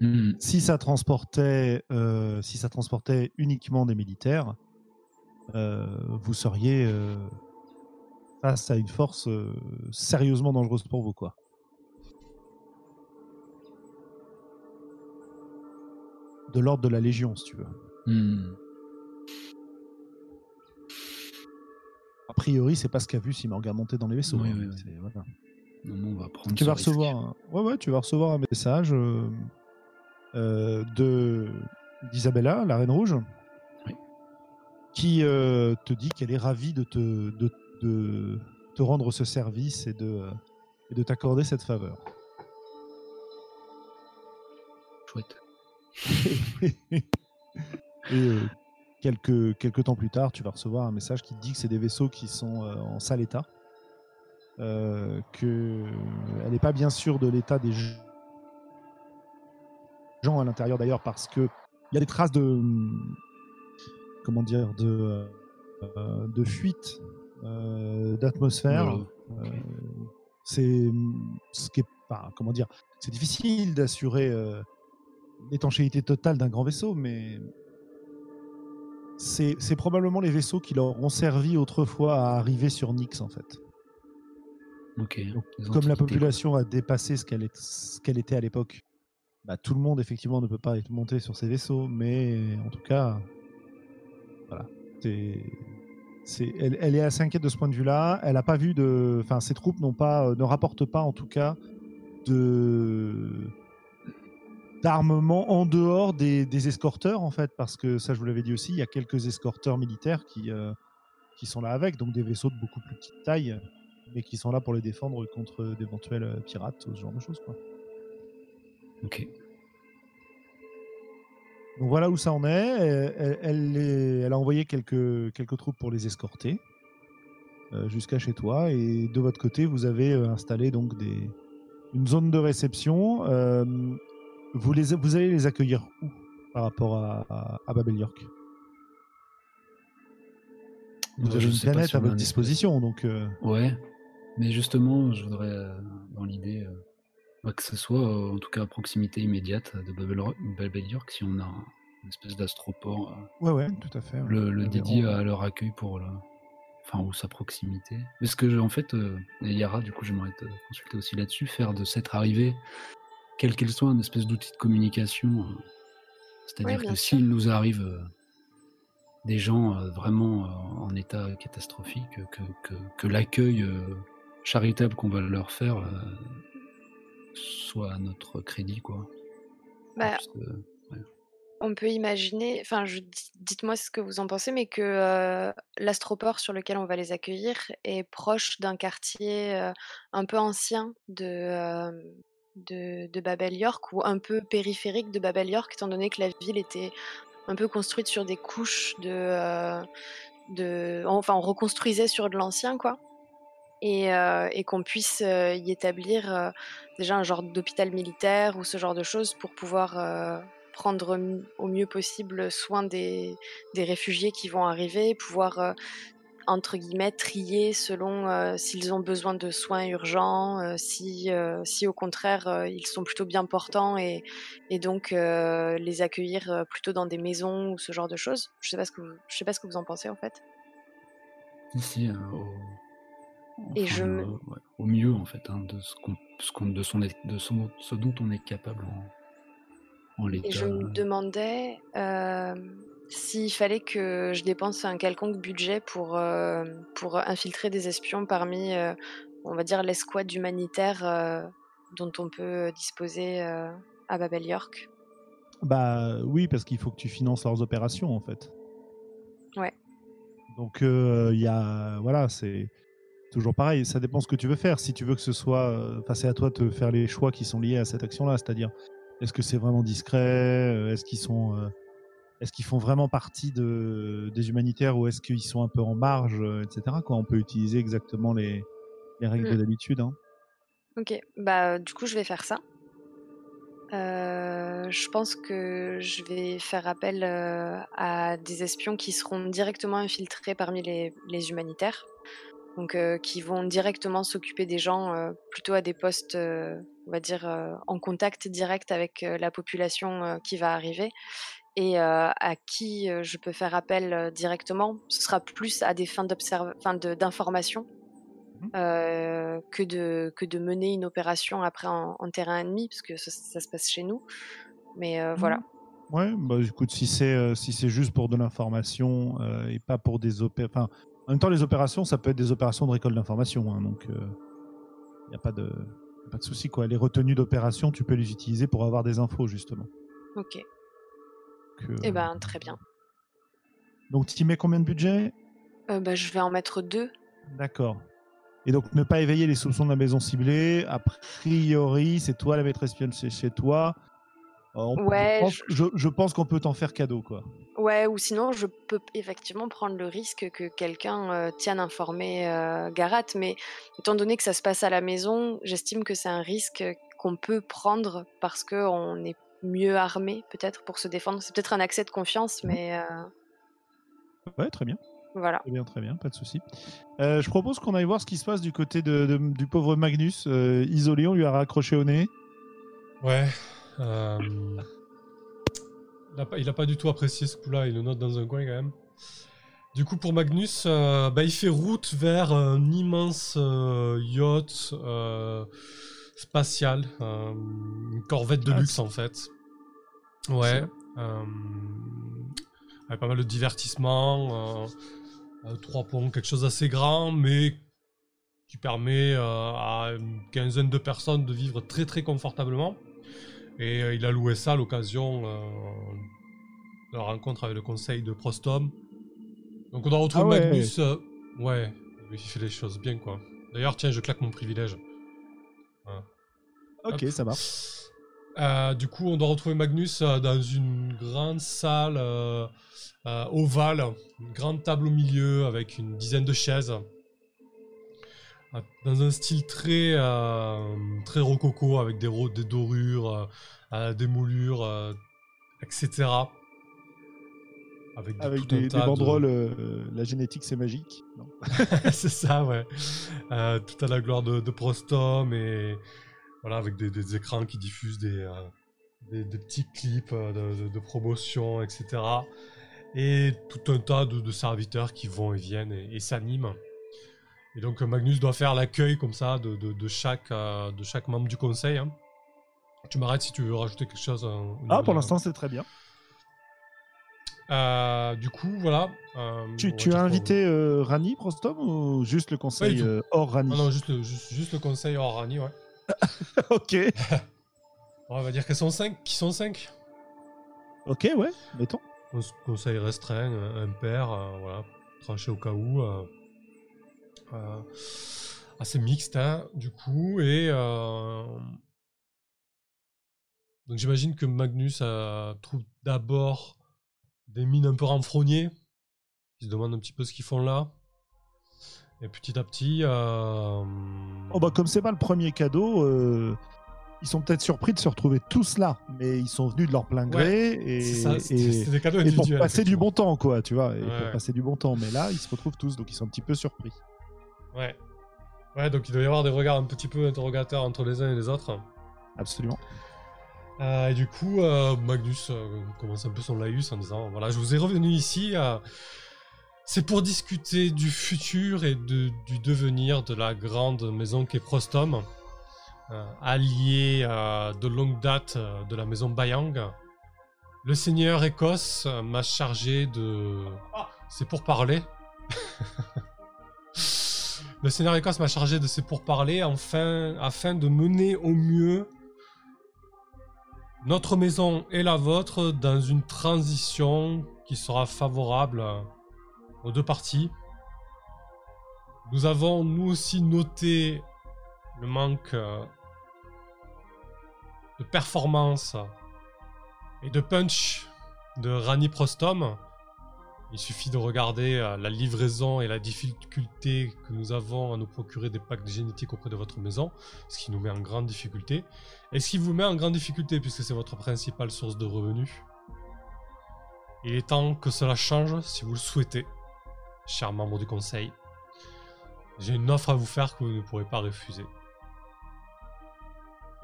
Hmm. Si ça transportait, euh, si ça transportait uniquement des militaires, euh, vous seriez euh, face à une force euh, sérieusement dangereuse pour vous, quoi. De l'ordre de la Légion, si tu veux. Hmm. A priori, c'est pas ce qu'a vu Simorga monter dans les vaisseaux. Oui, hein, oui, oui. c'est- voilà. Non, non, on va prendre. Tu vas risque. recevoir, un... ouais, ouais, tu vas recevoir un message euh, euh, de d'Isabella, la Reine Rouge, qui euh, te dit qu'elle est ravie de te, de, de te rendre ce service et de, et de t'accorder cette faveur. Chouette. Et euh, quelques, quelques temps plus tard, tu vas recevoir un message qui te dit que c'est des vaisseaux qui sont euh, en sale état. Euh, que elle n'est pas bien sûre de l'état des gens à l'intérieur d'ailleurs parce que il y a des traces de comment dire de euh, de fuite euh, d'atmosphère. Euh, c'est ce qui est pas comment dire c'est difficile d'assurer euh, l'étanchéité totale d'un grand vaisseau mais c'est probablement les vaisseaux qui leur ont servi autrefois à arriver sur Nyx en fait. Donc, comme la population a dépassé ce qu'elle était à l'époque, bah, tout le monde effectivement ne peut pas être monté sur ces vaisseaux, mais en tout cas, voilà, c'est, c'est, elle, elle est assez inquiète de ce point de vue-là. Elle n'a pas vu de, enfin, ses troupes n'ont pas, euh, ne rapportent pas en tout cas de d'armement en dehors des, des escorteurs en fait, parce que ça, je vous l'avais dit aussi, il y a quelques escorteurs militaires qui euh, qui sont là avec, donc des vaisseaux de beaucoup plus petite taille mais qui sont là pour les défendre contre d'éventuels euh, pirates ou ce genre de choses. Quoi. Ok. Donc voilà où ça en est. Elle, elle- a envoyé quelques, quelques troupes pour les escorter euh, jusqu'à chez toi. Et de votre côté, vous avez installé donc des, une zone de réception. Euh, vous, les, vous allez les accueillir où par rapport à, à, à Babel York? Vous Ouais, avez je une sais pas planète si à votre disposition, donc euh, Ouais, mais justement, je voudrais, euh, dans l'idée, euh, bah, que ce soit euh, en tout cas à proximité immédiate de Babel, Babel York, si on a un- une espèce d'astroport, euh, ouais, ouais, tout à fait. ouais. le, dédié à leur accueil pour le, enfin, ou sa proximité. Parce que, en fait, euh, et Yara, du coup, j'aimerais te consulter aussi là-dessus, faire de cette arrivée, quelle qu'elle soit, une espèce d'outil de communication. euh, C'est-à-dire que s'il nous arrive euh, des gens euh, vraiment euh, en état catastrophique, que, que, que l'accueil charitable qu'on va leur faire euh, soit à notre crédit, quoi. Bah, On peut imaginer, enfin, dites-moi ce que vous en pensez, mais que euh, l'astroport sur lequel on va les accueillir est proche d'un quartier un peu ancien de, de, de Babel York ou un peu périphérique de Babel York, étant donné que la ville était un peu construite sur des couches de, euh, de, enfin, on reconstruisait sur de l'ancien, quoi. Et, euh, et qu'on puisse euh, y établir déjà un genre d'hôpital militaire ou ce genre de choses pour pouvoir prendre au mieux possible soin des, des réfugiés qui vont arriver, pouvoir, entre guillemets, trier selon euh, s'ils ont besoin de soins urgents, euh, si, euh, si au contraire ils sont plutôt bien portants et, et donc les accueillir plutôt dans des maisons ou ce genre de choses. Je sais pas ce que vous, je sais pas ce que vous en pensez en fait. Ici, euh, au, Et enfin, je me- ouais, au mieux en fait, hein, de ce qu'on, de son, de son- ce dont on est capable en, en l'état. Et je me demandais s'il fallait que je dépense un quelconque budget pour, euh, pour infiltrer des espions parmi, euh, on va dire, l'escouade humanitaire euh, dont on peut disposer à Babel York. Bah oui, parce qu'il faut que tu finances leurs opérations en fait. Ouais. Donc il y a voilà, c'est toujours pareil. Ça dépend ce que tu veux faire. Si tu veux que ce soit, enfin c'est à toi de faire les choix qui sont liés à cette action-là. C'est-à-dire, est-ce que c'est vraiment discret Est-ce qu'ils sont, est-ce qu'ils font vraiment partie de des humanitaires ou est-ce qu'ils sont un peu en marge, euh, etc. Quoi? On peut utiliser exactement les les règles Mm. d'habitude. Hein. Ok, bah du coup je vais faire ça. Euh, je pense que je vais faire appel euh, à des espions qui seront directement infiltrés parmi les, les humanitaires, donc euh, qui vont directement s'occuper des gens plutôt à des postes, on va dire, en contact direct avec la population qui va arriver et euh, à qui euh, je peux faire appel euh, directement. Ce sera plus à des fins d'information euh, que, de, que de mener une opération après en, en terrain ennemi, parce que ça, ça se passe chez nous. Mais voilà. Ouais, bah écoute, si c'est si c'est juste pour de l'information et pas pour des opérations. En même temps, les opérations, ça peut être des opérations de récolte d'informations, hein, donc il n'y a pas de pas de souci quoi. Les retenues d'opération, tu peux les utiliser pour avoir des infos justement. Ok. Eh ben, très bien. Donc tu y mets combien de budget? Euh, bah, je vais en mettre deux. D'accord. Et donc ne pas éveiller les soupçons de la maison ciblée. A priori, c'est toi la maîtresse espionne chez, chez toi. on- je Ouais, pense- je, je pense qu'on peut t'en faire cadeau, quoi. Ouais, ou sinon, je peux effectivement prendre le risque que quelqu'un euh, tienne informé euh, Garat, mais étant donné que ça se passe à la maison, j'estime que c'est un risque qu'on peut prendre parce qu'on est mieux armé, peut-être, pour se défendre. C'est peut-être un accès de confiance, mais euh, Ouais, très bien. voilà. Très bien, très bien, pas de souci. Euh, je propose qu'on aille voir ce qui se passe du côté de, de- du pauvre Magnus, euh, isolé, on lui a raccroché au nez. Ouais. euh, Il a, pas, il a pas du tout apprécié ce coup-là, il le note dans un coin quand même. Du coup, pour Magnus, euh, bah, il fait route vers un immense euh, yacht euh, spatial, euh, une corvette de Ah, luxe en fait. Ouais. Euh, avec pas mal de divertissement, euh, euh, trois ponts, quelque chose d'assez grand, mais qui permet euh, à une quinzaine de personnes de vivre très très confortablement. Et euh, il a loué ça à l'occasion euh, de la rencontre avec le conseil de Prostom. Donc on doit retrouver Ah ouais. Magnus. euh, ouais, il fait les choses bien quoi. D'ailleurs, tiens, je claque mon privilège. Ok, Hop. ça marche. Euh, du coup, on doit retrouver Magnus euh, dans une grande salle euh, ovale, une grande table au milieu avec une dizaine de chaises, dans un style très très rococo avec des, ro- des dorures, des moulures, etc. Avec, Avec des, de- banderoles, la génétique c'est magique. C'est ça, ouais. Tout à la gloire de, de Prostom et voilà, avec des, des écrans qui diffusent des, euh, des, des petits clips euh, de, de- de promotion, etc. Et tout un tas de, de serviteurs qui vont et viennent et, et s'animent. Et donc euh, Magnus doit faire l'accueil comme ça de, chaque, de chaque membre du conseil. hein. Tu m'arrêtes si tu veux rajouter quelque chose. niveau Ah, pour l'instant c'est très bien. Euh, du coup, voilà. euh, Tu, as invité euh, Rani, Prostom, ou juste le conseil hors Rani? Ah non, juste le, juste, juste le conseil hors Rani, ouais. Ok, on va dire qu'elles sont 5. Qui sont 5 ok, ouais, mettons. Conseil restreint, un un pair, euh, voilà, tranché au cas où. euh, euh, assez mixte, hein, du coup. Et. euh, donc j'imagine que Magnus euh, trouve d'abord des mines un peu renfrognées. Il se demande un petit peu ce qu'ils font là. Et petit à petit. euh, Oh bah comme c'est pas le premier cadeau, euh, ils sont peut-être surpris de se retrouver tous là, mais ils sont venus de leur plein gré et, c'est ça, et- des cadeaux et pour passer du bon temps, quoi, tu vois, et Ouais. pour passer du bon temps. Mais là, ils se retrouvent tous, donc ils sont un petit peu surpris. Ouais. Ouais, donc il doit y avoir des regards un petit peu interrogateurs entre les uns et les autres. Absolument. Euh, et du coup, Magnus commence un peu son laïus en disant voilà, je vous ai revenu ici. C'est pour discuter du futur et de- du devenir de la grande maison qu'est Prostom, euh, allié euh, de longue date euh, de la maison Bayang. Le seigneur Écosse euh, m'a chargé de. C'est pour parler. Le seigneur Écosse m'a chargé de ses pourparlers enfin, afin de mener au mieux notre maison et la vôtre dans une transition qui sera favorable aux deux parties. Nous avons nous aussi noté le manque euh, de performance et de punch de Rani Prostom. Il suffit de regarder euh, la livraison et la difficulté que nous avons à nous procurer des packs génétiques auprès de votre maison, ce qui nous met en grande difficulté. Et ce qui vous met en grande difficulté, puisque c'est votre principale source de revenus? Il est temps que cela change si vous le souhaitez, chers membres du conseil. J'ai une offre à vous faire que vous ne pourrez pas refuser.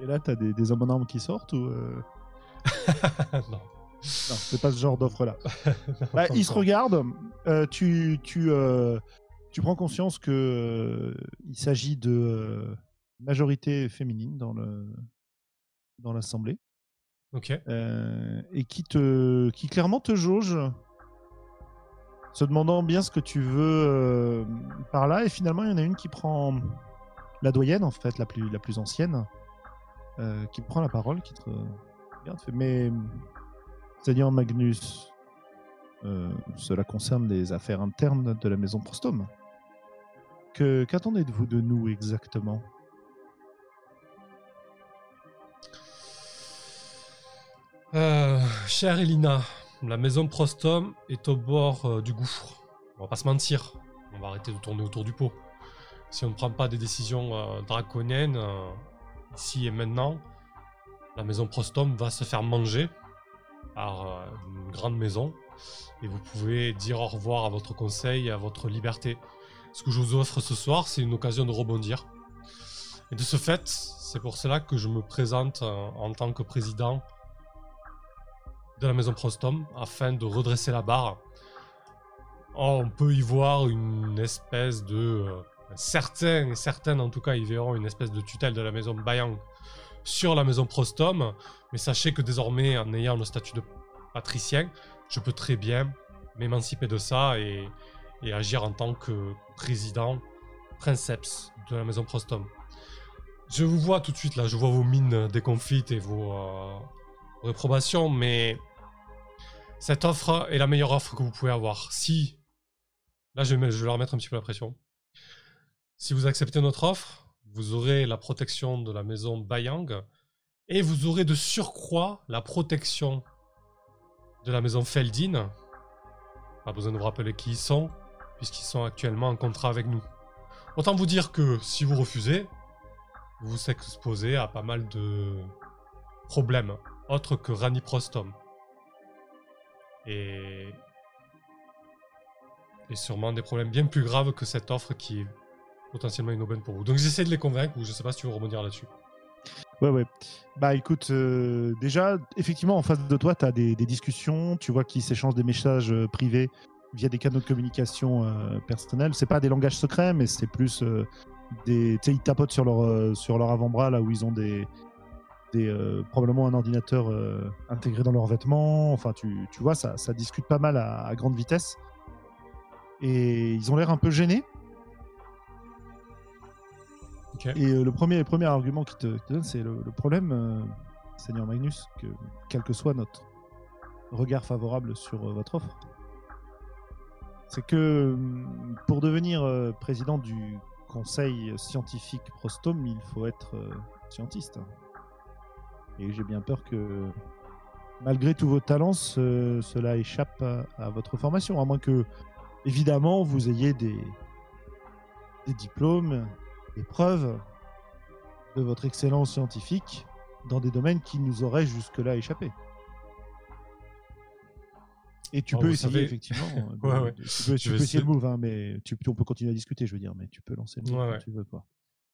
Et là, t'as des, des hommes en armes qui sortent ou euh, non. Non, c'est pas ce genre d'offre-là. Bah, ils se regardent. euh, tu, tu, euh, tu prends conscience que euh, il s'agit de majorité féminine dans le dans l'assemblée Ok. et qui te qui clairement te jauge, se demandant bien ce que tu veux euh, par là. Et finalement, il y en a une qui prend la doyenne en fait, la plus la plus ancienne, euh, qui prend la parole, qui te regarde, fait mais Seigneur Magnus, euh, cela concerne les affaires internes de la maison Prostom. Que qu'attendez-vous de nous exactement? Euh, chère Elina, la maison Prostom est au bord euh, du gouffre. On va pas se mentir. On va arrêter de tourner autour du pot. Si on ne prend pas des décisions euh, draconiennes, euh, ici et maintenant, la maison Prostom va se faire manger par une grande maison. Et vous pouvez dire au revoir à votre conseil et à votre liberté. Ce que je vous offre ce soir, c'est une occasion de rebondir. Et de ce fait, c'est pour cela que je me présente en tant que président de la maison Prostom afin de redresser la barre. Oh, on peut y voir une espèce de... euh, certains, certaines en tout cas y verront une espèce de tutelle de la maison Bayang sur la maison Prostom. Mais sachez que désormais, en ayant le statut de patricien, je peux très bien m'émanciper de ça et, agir en tant que président princeps de la maison Prostom. Je vous vois tout de suite là, je vois vos mines déconfites et vos, euh, réprobations, mais cette offre est la meilleure offre que vous pouvez avoir. Si, là je vais, leur mettre un petit peu la pression. Si vous acceptez notre offre, vous aurez la protection de la maison Bayang et vous aurez de surcroît la protection de la maison Feldin. Pas besoin de vous rappeler qui ils sont, puisqu'ils sont actuellement en contrat avec nous. Autant vous dire que si vous refusez, vous vous exposez à pas mal de problèmes, autres que Rani Prostom. Et... sûrement des problèmes bien plus graves que cette offre qui est potentiellement une aubaine pour vous. Donc j'essaie de les convaincre, ou je sais pas si tu veux rebondir là-dessus. Ouais, ouais. Bah écoute, euh, déjà, effectivement, en face de toi, tu as des, discussions, tu vois qu'ils s'échangent des messages euh, privés via des canaux de communication euh, personnels. C'est pas des langages secrets, mais c'est plus euh, des. Tu sais, ils tapotent sur leur, sur leur avant-bras, là où ils ont des. Des euh, probablement un ordinateur euh, intégré dans leurs vêtements. Enfin, tu, tu vois, ça, ça discute pas mal à, à grande vitesse. Et ils ont l'air un peu gênés. Et euh, le premier, le premier argument qui te, te donne, c'est le, le problème, Seigneur Magnus, que quel que soit notre regard favorable sur votre offre, c'est que hum, pour devenir président du conseil scientifique Prostom, il faut être scientiste. Et j'ai bien peur que, malgré tous vos talents, ce- cela échappe à, à votre formation, à moins que, évidemment, vous ayez des, des diplômes, des preuves de votre excellence scientifique dans des domaines qui nous auraient jusque-là échappé. Et tu Oh, peux essayer, savez- effectivement. de- Ouais, ouais. tu peux, tu vais peux essayer le move, hein, mais tu, on peut continuer à discuter, je veux dire, mais tu peux lancer le move Ouais, quand tu veux. Quoi.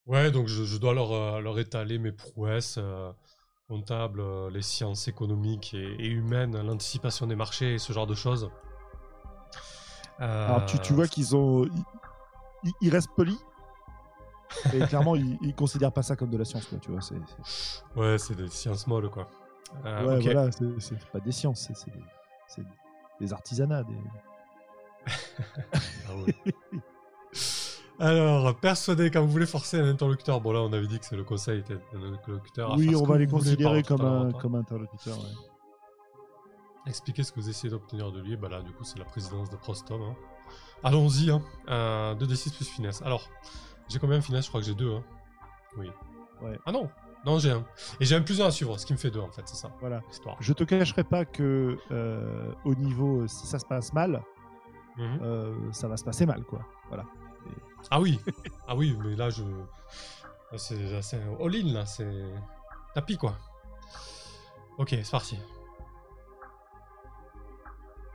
Ouais, donc je, je dois leur, euh, leur étaler mes prouesses euh, comptables, euh, les sciences économiques et, et humaines, l'anticipation des marchés et ce genre de choses. Euh, Alors tu, tu vois qu'ils ont. Ils, restent polis. Et clairement, ils, ils considèrent pas ça comme de la science, quoi, tu vois. C'est- Ouais, c'est des sciences molles, quoi. Euh, ouais, ok. voilà, c'est, pas des sciences, c'est, des, des artisanats. Des... Ah ouais. Alors, persuadé, quand vous voulez forcer un interlocuteur, bon là on avait dit que c'est le conseil était un interlocuteur. à Oui, faire ce on que va les vous voulez par considérer comme un, comme interlocuteur. Ouais. Expliquez ce que vous essayez d'obtenir de lui. Bah là, du coup, c'est la présidence de Prostom. hein. Allons-y. Hein. Euh, 2d6 plus finesse. Alors, j'ai combien de finesse Je crois que j'ai 2. Hein. Oui. Ouais. Ah non Non, j'ai un. Et j'ai un plus 1 à suivre, ce qui me fait 2 en fait, c'est ça. Voilà. L'histoire. Je te cacherai pas que euh, au niveau, si ça se passe mal, Mhm. euh, ça va se passer mal, quoi. Voilà. Ah oui Ah oui, mais là, je. C'est un all-in, là. C'est. Tapis, quoi. Ok, c'est parti.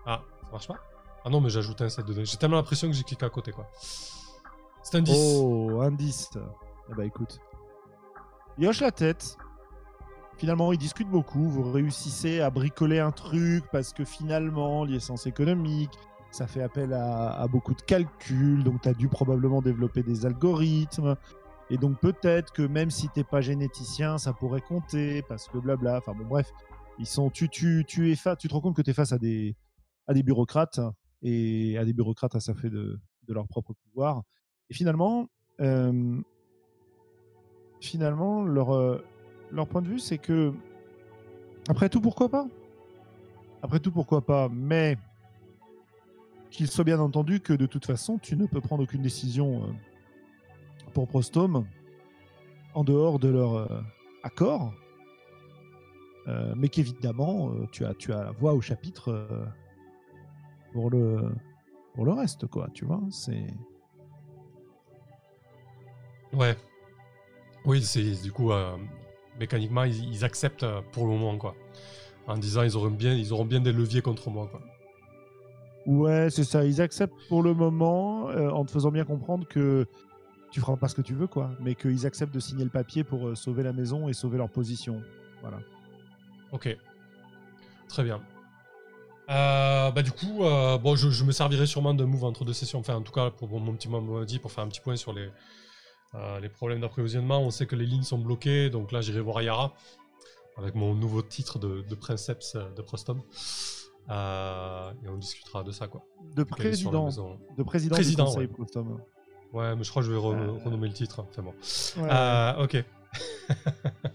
Ah, ça marche pas? Ah non, mais j'ai ajouté un set de dés. J'ai tellement l'impression que j'ai cliqué à côté, quoi. C'est un 10. Oh, indice. Eh bah écoute. Il hoche la tête. Finalement, ils discutent beaucoup. Vous réussissez à bricoler un truc parce que finalement, l'essence économique, ça fait appel à, beaucoup de calculs. Donc, tu as dû probablement développer des algorithmes. Et donc, peut-être que même si t'es pas généticien, ça pourrait compter parce que blabla. Enfin, bon, bref. Ils sont, tu, tu, tu, es fa- tu te rends compte que tu es face à des, à des bureaucrates et à des bureaucrates à ça fait de, de leur propre pouvoir. Et finalement, euh, finalement, leur, euh, leur point de vue, c'est que, après tout, pourquoi pas? Après tout, pourquoi pas? Mais qu'il soit bien entendu que de toute façon, tu ne peux prendre aucune décision euh, pour Prostome en dehors de leur euh, accord. Euh, mais qu'évidemment, tu, as, tu as la voix au chapitre pour, le, pour le reste, quoi, tu vois. C'est... Ouais. Oui, c'est du coup, mécaniquement, ils, ils acceptent pour le moment, quoi. En disant, ils auront bien, ils auront bien des leviers contre moi, quoi. Ouais, c'est ça. Ils acceptent pour le moment, euh, en te faisant bien comprendre que tu feras pas ce que tu veux, quoi. Mais qu'ils acceptent de signer le papier pour euh, sauver la maison et sauver leur position. Voilà. Ok. Très bien. Euh, bah du coup, bon, je, me servirai sûrement d'un move entre deux sessions. Enfin, en tout cas, pour mon petit moment dit, pour faire un petit point sur les, les problèmes d'approvisionnement. On sait que les lignes sont bloquées, donc là, j'irai voir Yara avec mon nouveau titre de, de princeps de Prostom. Euh, et on discutera de ça, quoi. De président, de président, Président, du conseil ouais. Mais je crois que je vais re- Euh, renommer le titre. Enfin bon. Ouais, Euh, ok.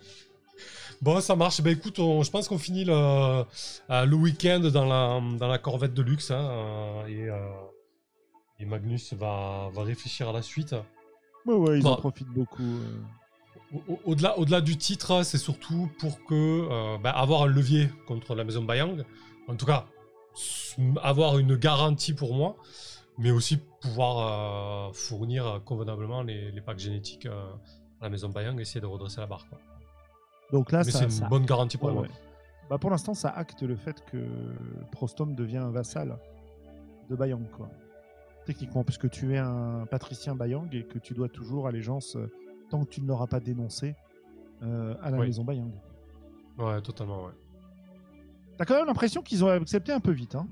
bon, ça marche. Ben écoute, on- je pense qu'on finit le, le week-end dans la, dans la corvette de luxe. hein, et, et Magnus va, va réfléchir à la suite. ouais, ouais, ils en Bon. profitent beaucoup. Au- au- Au-delà au -delà du titre, c'est surtout pour que euh, ben, avoir un levier contre la maison Bayang. En tout cas, avoir une garantie pour moi, mais aussi pouvoir euh, fournir convenablement les, les packs génétiques euh, à la maison Bayang et essayer de redresser la barre. quoi. Donc là, mais c'est une ça- bonne garantie pour ouais, moi. ouais. Bah, pour l'instant, ça acte le fait que Prostom devient un vassal de Bayang, quoi. Techniquement, puisque tu es un patricien Bayang et que tu dois toujours allégeance, euh, tant que tu ne l'auras pas dénoncé, euh, à la Oui. maison Bayang. Ouais, totalement, ouais. T'as quand même l'impression qu'ils ont accepté un peu vite, hein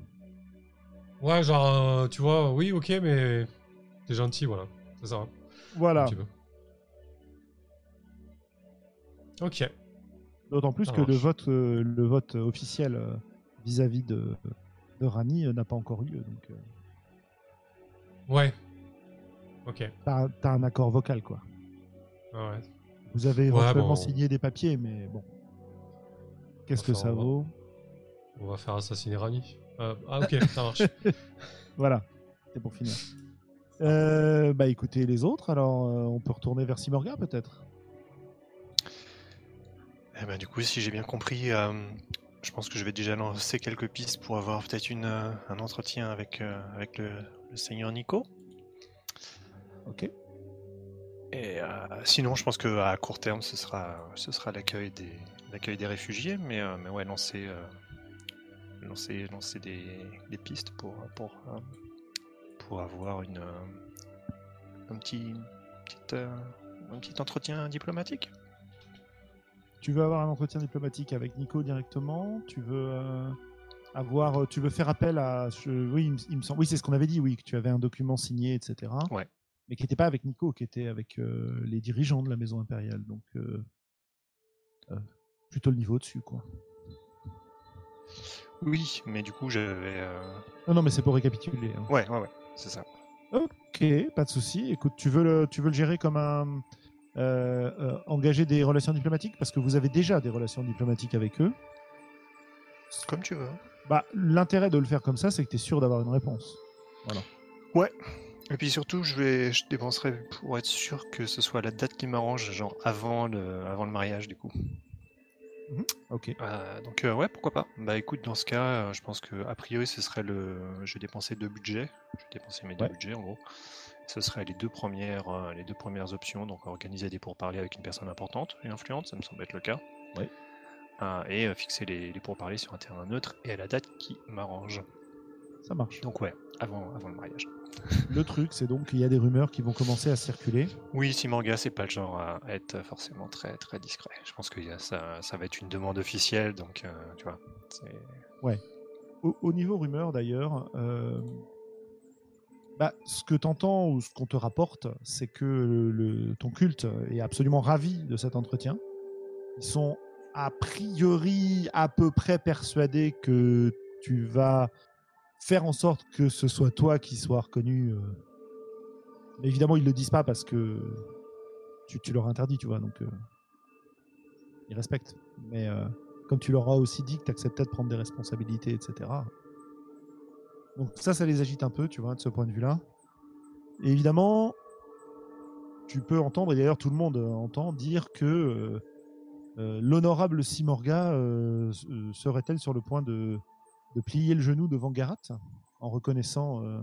Ouais, genre, euh, tu vois, oui, ok, mais t'es gentil, voilà. C'est ça. Voilà. Un petit peu. Ok. D'autant plus Ça que le vote, euh, le vote officiel euh, vis-à-vis de, de Rani n'a pas encore eu lieu. Donc, Ouais. Ok. t'as un accord vocal, quoi. Ouais. Vous avez Ouais, éventuellement bon. signé des papiers, mais bon. Qu'est-ce que ça vaut? On va faire assassiner Rani. Euh, ah, ok, ça marche. Voilà, c'est pour finir. Euh, bah écoutez les autres, alors euh, on peut retourner vers Simorga peut-être? Eh ben, du coup, si j'ai bien compris, euh, je pense que je vais déjà lancer quelques pistes pour avoir peut-être une, euh, un entretien avec, euh, avec le, le seigneur Nico. Ok. Et euh, sinon, je pense qu'à court terme, ce sera, ce sera l'accueil des, l'accueil des réfugiés, mais, euh, mais ouais, lancer, euh, lancer, lancer des, des pistes pour, pour, euh, pour avoir une, euh, un, petit, petite, euh, un petit entretien diplomatique. Tu veux avoir un entretien diplomatique avec Nico directement? Tu veux avoir, tu veux faire appel à, je- oui, il me, il me semble, oui c'est ce qu'on avait dit, oui, que tu avais un document signé, etc. Ouais. Mais qui n'était pas avec Nico, qui était avec euh, les dirigeants de la maison impériale, donc euh, euh, plutôt le niveau dessus, quoi. Oui, mais du coup, j'avais. euh, Non, non, mais c'est pour récapituler. hein. Ouais, ouais, ouais, c'est ça. Ok, pas de souci. Écoute, tu veux le, tu veux le gérer comme un euh, euh, engager des relations diplomatiques? Parce que vous avez déjà des relations diplomatiques avec eux. Comme tu veux. Bah, l'intérêt de le faire comme ça, c'est que tu es sûr d'avoir une réponse. Et puis surtout, je vais, je dépenserai pour être sûr que ce soit la date qui m'arrange, genre avant le, avant le mariage, du coup. Ok. Euh, donc euh, ouais, pourquoi pas. Bah écoute, dans ce cas, euh, je pense que a priori, ce serait le, je vais dépenser deux budgets. Je vais dépenser mes deux Ouais. budgets en gros. Ce serait les deux premières, les deux premières options. Donc organiser des pourparlers avec une personne importante et influente, ça me semble être le cas. Ouais. Et fixer les, les pourparlers sur un terrain neutre et à la date qui m'arrange. Ça marche. Donc ouais, avant, avant le mariage. Le truc, c'est donc qu'il y a des rumeurs qui vont commencer à circuler. Oui, Simorga, c'est pas le genre à être forcément très très discret. Je pense que ça, ça va être une demande officielle, donc euh, tu vois. c'est- Au, au niveau rumeur, d'ailleurs, euh, bah, ce que tu entends ou ce qu'on te rapporte, c'est que le, le- ton culte est absolument ravi de cet entretien. Ils sont a priori à peu près persuadés que tu vas faire en sorte que ce soit toi qui sois reconnu. euh. Évidemment, ils le disent pas parce que tu, tu leur interdis, tu vois. Donc, euh, ils respectent. Mais euh, comme tu leur as aussi dit que tu acceptais de prendre des responsabilités, etc. Donc ça, ça les agite un peu, tu vois, de ce point de vue-là. Évidemment, tu peux entendre, et d'ailleurs tout le monde entend, dire que l'honorable Simorga serait-elle sur le point de, de plier le genou devant Garat en reconnaissant euh,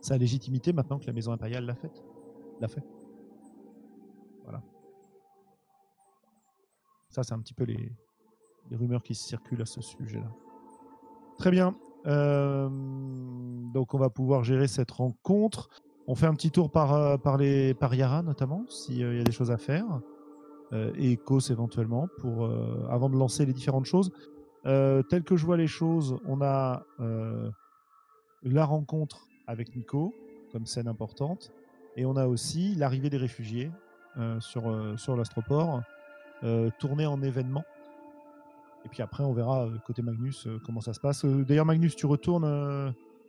sa légitimité maintenant que la maison impériale l'a fait l'a fait Voilà. Ça, c'est un petit peu les, rumeurs qui circulent à ce sujet-là. Très bien. Euh, donc, on va pouvoir gérer cette rencontre. On fait un petit tour par, euh, par, les, par Yara, notamment, s'il y a des choses à faire. Et Ecos, éventuellement, avant de lancer les différentes choses. Euh, tel que je vois les choses, on a euh, la rencontre avec Nico, comme scène importante. Et on a aussi l'arrivée des réfugiés euh, sur, sur l'astroport, euh, tourné en événement. Et puis après, on verra côté Magnus comment ça se passe. D'ailleurs, Magnus, tu retournes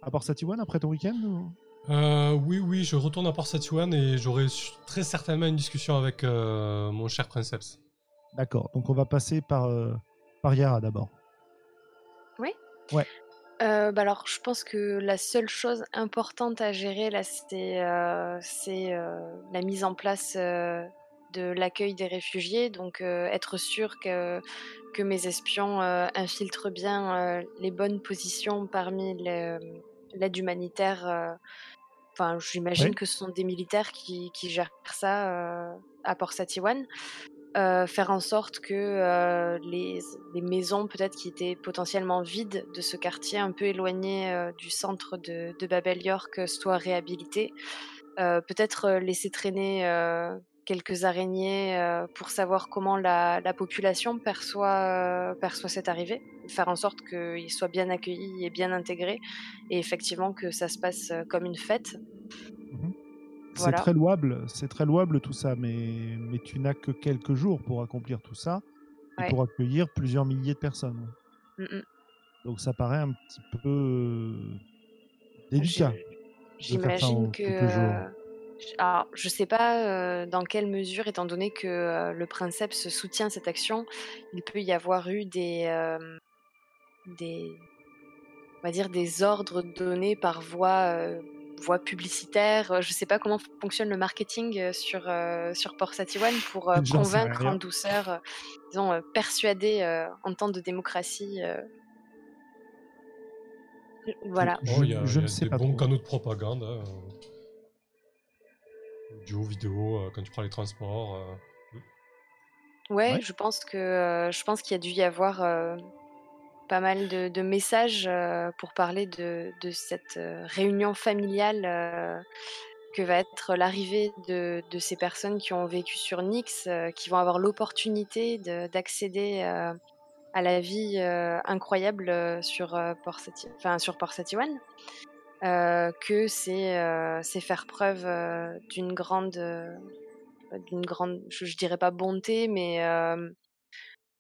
à Port Satiwan après ton week-end ou- Euh, oui, oui, je retourne à Port Satuan et j'aurai très certainement une discussion avec euh, mon cher Princeps. D'accord. Donc on va passer par, euh, par Yara d'abord. Euh, bah alors, je pense que la seule chose importante à gérer là, c'est euh, euh, la mise en place de l'accueil des réfugiés. Donc, être sûr que, que mes espions infiltrent bien les bonnes positions parmi l'aide humanitaire. Enfin, j'imagine Ouais. que ce sont des militaires qui, qui gèrent ça à Port Satiwan. Euh, faire en sorte que euh, les, maisons peut-être qui étaient potentiellement vides de ce quartier un peu éloigné euh, du centre de, de Babel York soient réhabilitées. Peut-être laisser traîner quelques araignées pour savoir comment la, la population perçoit, perçoit cette arrivée. Faire en sorte qu'ils soient bien accueillis et bien intégrés et effectivement que ça se passe comme une fête. C'est Voilà. très louable, c'est très louable tout ça, mais, mais tu n'as que quelques jours pour accomplir tout ça et pour accueillir plusieurs milliers de personnes. Mm, mm. Donc ça paraît un petit peu euh, délicat. J'imagine que. euh, alors, je sais pas euh, dans quelle mesure, étant donné que euh, le princeps soutient cette action, il peut y avoir eu des, des, on va dire des ordres donnés par voie, voie publicitaire. Euh, Je sais pas comment fonctionne le marketing euh, sur sur, sur Port Satiwan pour euh, convaincre en douceur, euh, disons euh, persuader euh, en temps de démocratie. euh. Voilà. Je- Oh, il y a, je ne sais des pas bons trop. canaux de propagande. hein. Audio, vidéo, euh, quand tu prends les transports. euh. Ouais, Ouais. je pense que euh, je pense qu'il y a dû y avoir euh, pas mal de, messages euh, pour parler de, cette euh, réunion familiale euh, que va être l'arrivée de, ces personnes qui ont vécu sur euh, qui vont avoir l'opportunité de- d'accéder à la vie incroyable sur, Port enfin, Port Satiwan. Que c'est faire preuve d'une grande d'une grande, je, je dirais pas bonté, mais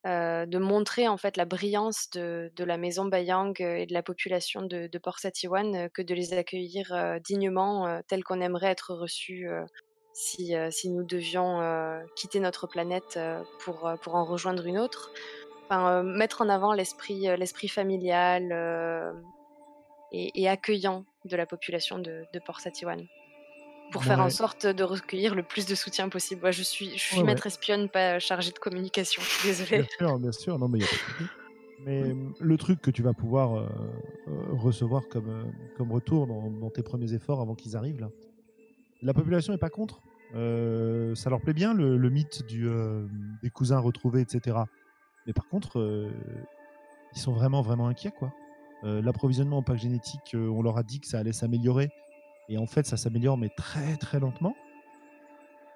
euh, de montrer en fait la brillance de, la maison Bayang euh, et de la population de, Port Satiwan euh, que de les accueillir dignement euh, tel qu'on aimerait être reçus si, si nous devions quitter notre planète pour, pour en rejoindre une autre. Enfin, mettre en avant l'esprit l'esprit familial et, et accueillant de la population de, de Port Satiwan pour faire en Ouais. sorte de recueillir le plus de soutien possible. Moi, je suis, je suis Ouais, ouais. maître espionne, pas chargée de communication. Je suis désolée. Bien sûr, bien sûr. Non, mais y a pas de. Mais euh, le truc que tu vas pouvoir euh, euh, recevoir comme, euh, comme retour dans, dans tes premiers efforts avant qu'ils arrivent, là, la population n'est pas contre. Euh, ça leur plaît bien le, le mythe du, des cousins retrouvés, etc. Mais par contre, ils sont vraiment, vraiment inquiets. quoi. L'approvisionnement en pack génétique, on leur a dit que ça allait s'améliorer. Et en fait, ça s'améliore, mais très, très lentement.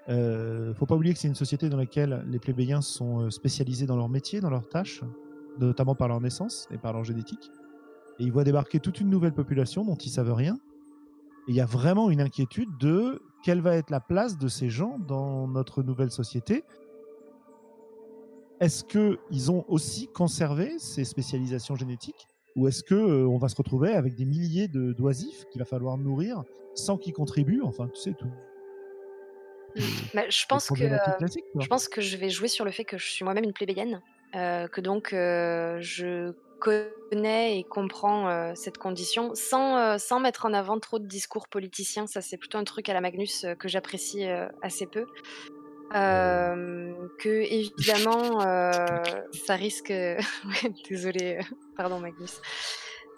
Euh, faut pas oublier que c'est une société dans laquelle les plébéiens sont euh, spécialisés dans leur métier, dans leurs tâches, notamment par leur naissance et par leur génétique. Et ils voient débarquer toute une nouvelle population dont ils savent rien. Et il y a vraiment une inquiétude de quelle va être la place de ces gens dans notre nouvelle société. Est-ce qu'ils ont aussi conservé ces spécialisations génétiques ou est-ce que euh, on va se retrouver avec des milliers de d'oisifs qu'il va falloir nourrir sans qu'ils contribuent Enfin, tu sais tout. Bah, je pense que euh, je pense que je vais jouer sur le fait que je suis moi-même une plébéienne, euh, que donc euh, je connais et comprends cette condition sans, sans mettre en avant trop de discours politiciens. Ça, c'est plutôt un truc à la Magnus que j'apprécie assez peu. Euh, que évidemment, euh, ça risque. Ouais, Désolé, euh, pardon Magnus,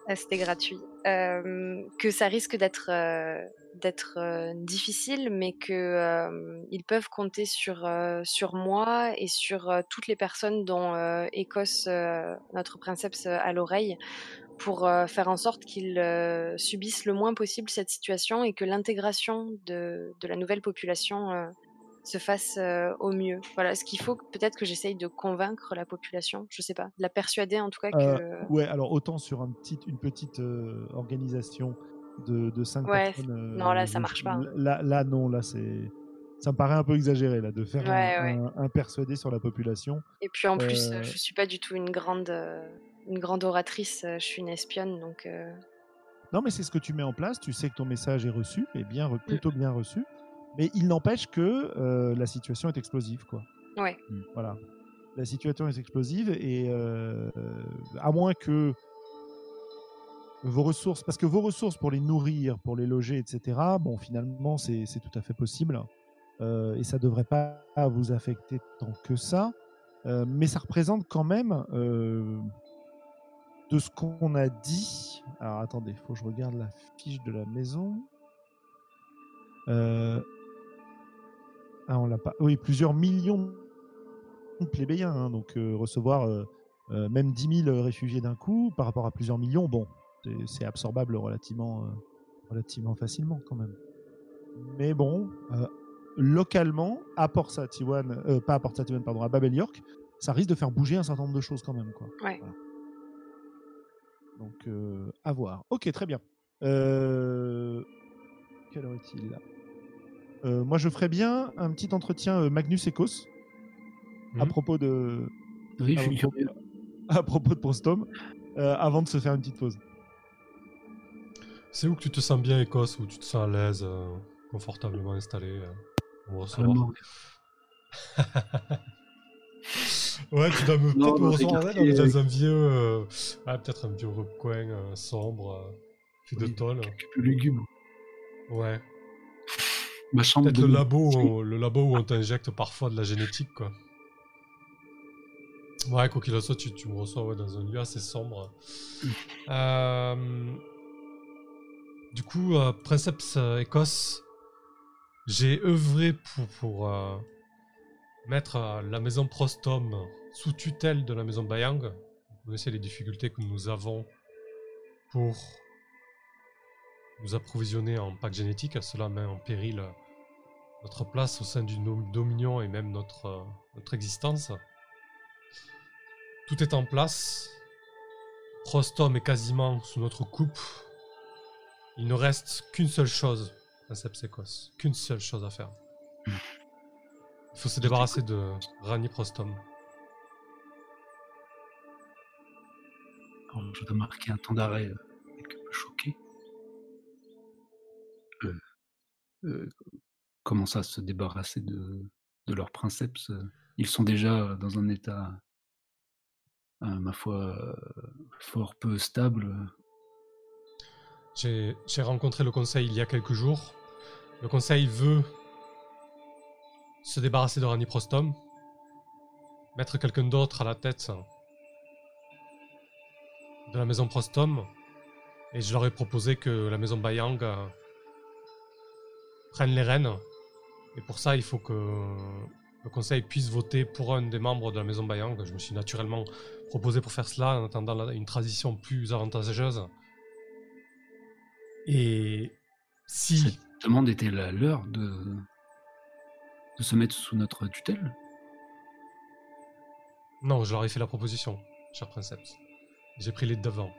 Euh, c'était gratuit. Euh, que ça risque d'être euh, d'être euh, difficile, mais que euh, ils peuvent compter sur euh, sur moi et sur euh, toutes les personnes dont euh, Écosse, euh, notre princeps, euh, a l'oreille, pour euh, faire en sorte qu'ils euh, subissent le moins possible cette situation et que l'intégration de, de la nouvelle population euh, se fasse euh, au mieux. Voilà, ce qu'il faut peut-être que j'essaye de convaincre la population, je sais pas, de la persuader en tout cas que. Euh, ouais, alors autant sur un petit, une petite euh, organisation de, de 5 Ouais, personnes. non, là, ça marche pas, hein. Là, là, non, là, c'est. Ça me paraît un peu exagéré, là, de faire un- Ouais, ouais. un, un persuadé sur la population. Et puis en plus, je suis pas du tout une grande, une grande oratrice, je suis une espionne, donc. Non, mais c'est ce que tu mets en place. Tu sais que ton message est reçu, et bien, Mm. plutôt bien reçu. Mais il n'empêche que euh, la situation est explosive, quoi. Ouais. Voilà. La situation est explosive et euh, à moins que vos ressources, parce que vos ressources pour les nourrir, pour les loger, etc., bon, finalement, c'est tout à fait possible. Euh, et ça ne devrait pas vous affecter tant que ça. Mais ça représente quand même, de ce qu'on a dit. Alors attendez, il faut que je regarde la fiche de la maison. Euh, ah, on l'a pas. Oui, plusieurs millions de plébéiens. hein, donc euh, recevoir euh, euh, même 10 000 réfugiés d'un coup par rapport à plusieurs millions, bon, c'est- absorbable relativement, relativement facilement quand même. Mais bon, localement, à Port Saint-Iwan, euh, pas à Port Saint-Iwan, pardon, à Babel York, ça risque de faire bouger un certain nombre de choses quand même. Quoi. Ouais. Voilà. Donc, euh, à voir. Ok, très bien. Euh, Quelle heure est-il là? Euh, Moi, je ferais bien un petit entretien euh, Magnus Ecos à Mhm. propos de, Oui, je à suis propos, curieux. à propos de Prostom euh, avant de se faire une petite pause. C'est où que tu te sens bien, Écosse, où tu te sens à l'aise, euh, confortablement installé euh, On va. Ouais, tu dois me peut-être me dans recevoir un vieux. euh, ouais, peut-être un vieux recoin euh, sombre, euh, fait de Oui. tôle. Plus lugubre. Ouais. Ma chambre Peut-être le labo, où, le labo où on t'injecte parfois de la génétique, quoi. Ouais, quoi qu'il en soit, tu, tu me reçois ouais, dans un lieu assez sombre. Euh, Du coup, euh, Princeps euh, Écosse, j'ai œuvré pour, pour euh, mettre la maison Prostom sous tutelle de la maison Bayang. Vous connaissez les difficultés que nous avons pour nous approvisionner en packs génétiques. Cela met en péril euh, notre place au sein du Dominion et même notre, euh, notre existence. Tout est en place. Prostom est quasiment sous notre coupe. Il ne reste qu'une seule chose, Princeps. Qu'une seule chose à faire. Il faut se débarrasser de Rani Prostom. Je dois marquer un temps d'arrêt euh, quelque peu choqué. Euh, comment ça, se débarrasser de, de leurs princeps euh, Ils sont déjà dans un état, euh, ma foi, euh, fort peu stable. J'ai rencontré le conseil il y a quelques jours. Le conseil veut se débarrasser de Rani Prostom, mettre quelqu'un d'autre à la tête de la maison Prostom, et je leur ai proposé que la maison Bayang euh, prenne les rênes. Et pour ça, il faut que le conseil puisse voter pour un des membres de la maison Bayang. Je me suis naturellement proposé pour faire cela en attendant une transition plus avantageuse. Et si Cette demande était la leur de, de se mettre sous notre tutelle? Non, je leur ai fait la proposition, cher Princeps. J'ai pris les devants.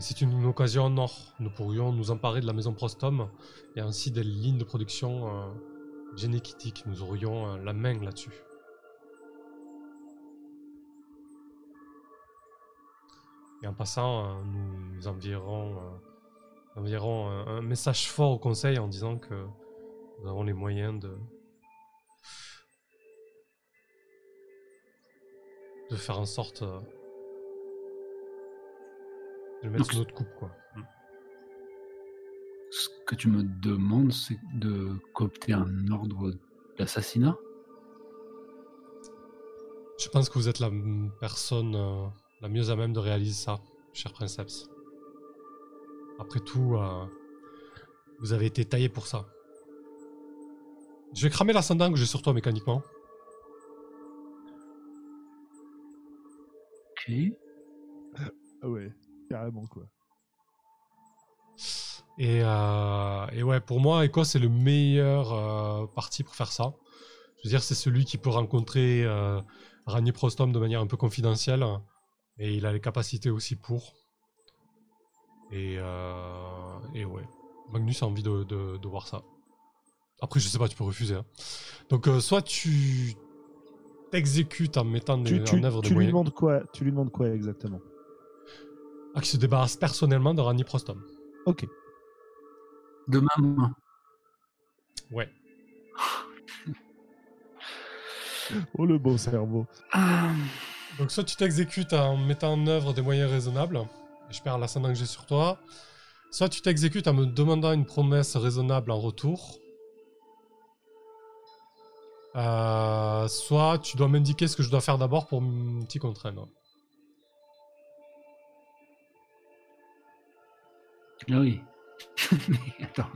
C'est une, occasion en or. Nous pourrions nous emparer de la maison Prostom et ainsi des lignes de production euh, génétiques. Nous aurions euh, la main là-dessus. Et en passant, euh, nous enverrons, euh, un, message fort au conseil en disant que nous avons les moyens de, faire en sorte de le mettre Donc, sous notre coupe, quoi. Ce que tu me demandes, c'est de coopter un ordre d'assassinat? Je pense que vous êtes la personne euh, la mieux à même de réaliser ça, cher Princeps. Après tout, euh, vous avez été taillé pour ça. Je vais cramer l'ascendant que j'ai sur toi mécaniquement. Ok. Ah ouais, carrément quoi. Et, euh, et ouais, pour moi, Echo, c'est le meilleur euh, parti pour faire ça. Je veux dire, c'est celui qui peut rencontrer euh, Rani Prostom de manière un peu confidentielle. Et il a les capacités aussi pour. Et, euh, et ouais, Magnus a envie de, de- de voir ça. Après, je sais pas, tu peux refuser. hein. Donc, soit tu t'exécutes en mettant des, Tu, tu- en œuvre des tu lui moyens. demandes quoi Tu lui demandes quoi exactement? Ah, qui se débarrasse personnellement de Rani Prostom. Ok. De ma main. Ouais. Oh le beau cerveau. Ah, Donc soit tu t'exécutes en mettant en œuvre des moyens raisonnables, et je perds l'ascendant que j'ai sur toi, soit tu t'exécutes en me demandant une promesse raisonnable en retour, Euh, soit tu dois m'indiquer ce que je dois faire d'abord pour t'y contraindre. Ah oui. Mais attends.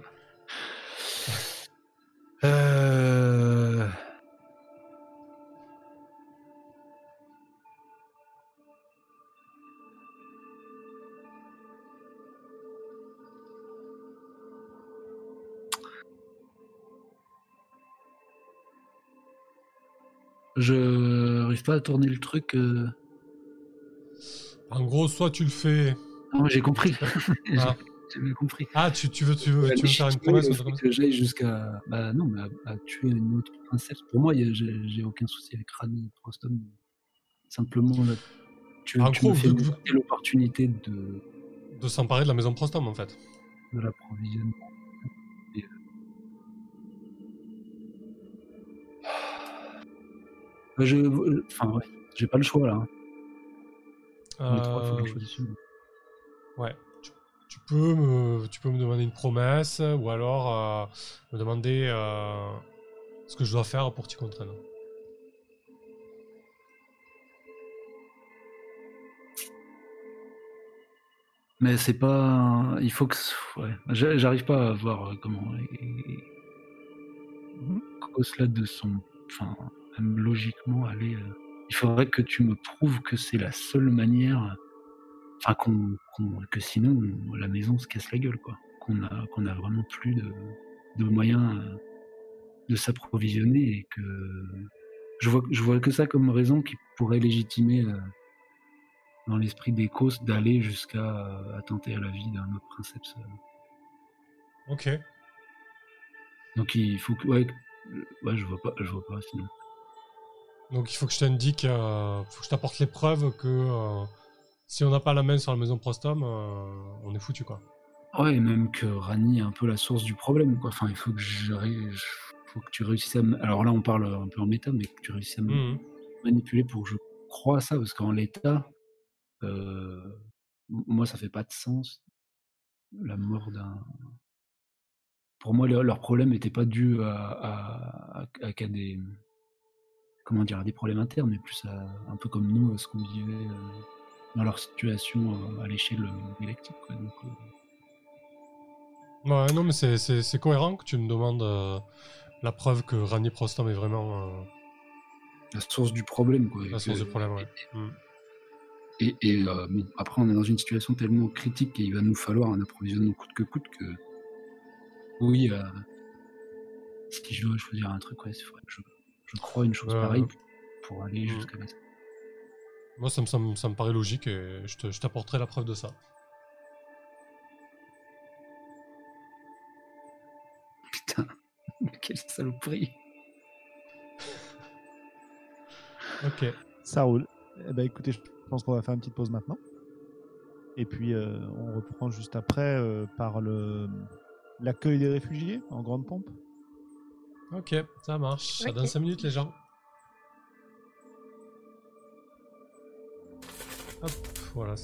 Euh... Je n'arrive pas à tourner le truc. euh. En gros, soit tu le fais... Ah, j'ai compris. Ah, j'ai bien compris. Ah, tu, tu veux, tu veux, tu veux faire une promesse que j'aille jusqu'à. Bah non, mais à, à tuer une autre princesse. Pour moi, j'ai aucun souci avec Rani Prostom. Simplement, là, tu, En tu gros, me fais l'opportunité de, De s'emparer de la maison Prostom, en fait. de l'approvisionnement. Et, euh, bah, je, enfin, ouais, j'ai pas le choix là. hein. Les trois, faut que Euh, je choisisse une. Ouais. Tu, peux me, tu peux me demander une promesse ou alors euh, me demander euh, ce que je dois faire pour t'y contraindre. Mais c'est pas. Il faut que. J'arrive pas à voir euh, comment. Là de son. Enfin, logiquement, aller. Il faudrait que tu me prouves que c'est la seule manière. Enfin, que sinon, on- la maison se casse la gueule, quoi. Qu'on a, qu'on a vraiment plus de, de moyens euh, de s'approvisionner et que. Je vois, je vois que ça comme raison qui pourrait légitimer. euh, dans l'esprit des causes d'aller jusqu'à euh, attenter à la vie d'un autre princeps. Ok. Donc il faut que ouais, je vois pas je vois pas sinon. Donc il faut que je t'indique, euh, faut que je t'apporte les preuves que euh, si on n'a pas la main sur la maison Prostom, euh, on est foutu quoi. Ouais, et même que Rani est un peu la source du problème quoi. Enfin il faut que je, faut que tu réussisses à me- alors là on parle un peu en méta mais que tu réussisses à me Mhm. manipuler pour que je croie à ça parce qu'en l'état euh, moi ça fait pas de sens la mort d'un pour moi leur, problème n'était pas dû à, à, à- à qu'à des comment dire à des problèmes internes mais plus à un peu comme nous à ce qu'on vivait euh, dans leur situation euh, à l'échelle euh, galactique quoi. Donc, euh, Ouais, non mais c'est- cohérent que tu me demandes euh, la preuve que Rani Prostom est vraiment euh, la source du problème quoi. et la source du problème. Ouais. Et, et, euh, bon, après, on est dans une situation tellement critique qu'il va nous falloir un approvisionnement coûte que coûte que. Oui, euh, si je dois choisir un truc, ouais, c'est vrai que je, je crois une chose Euh, pareille pour aller mm. jusqu'à là. Moi ça me, ça, me, ça me paraît logique et je te- je t'apporterai la preuve de ça. Putain, quelle saloperie. Ok. Ça roule. Eh ben, écoutez, je pense qu'on va faire une petite pause maintenant. Et puis, euh, on reprend juste après euh, par le l'accueil des réfugiés en grande pompe. Ok, ça marche. Ça donne 5 minutes les gens. Hop, voilà.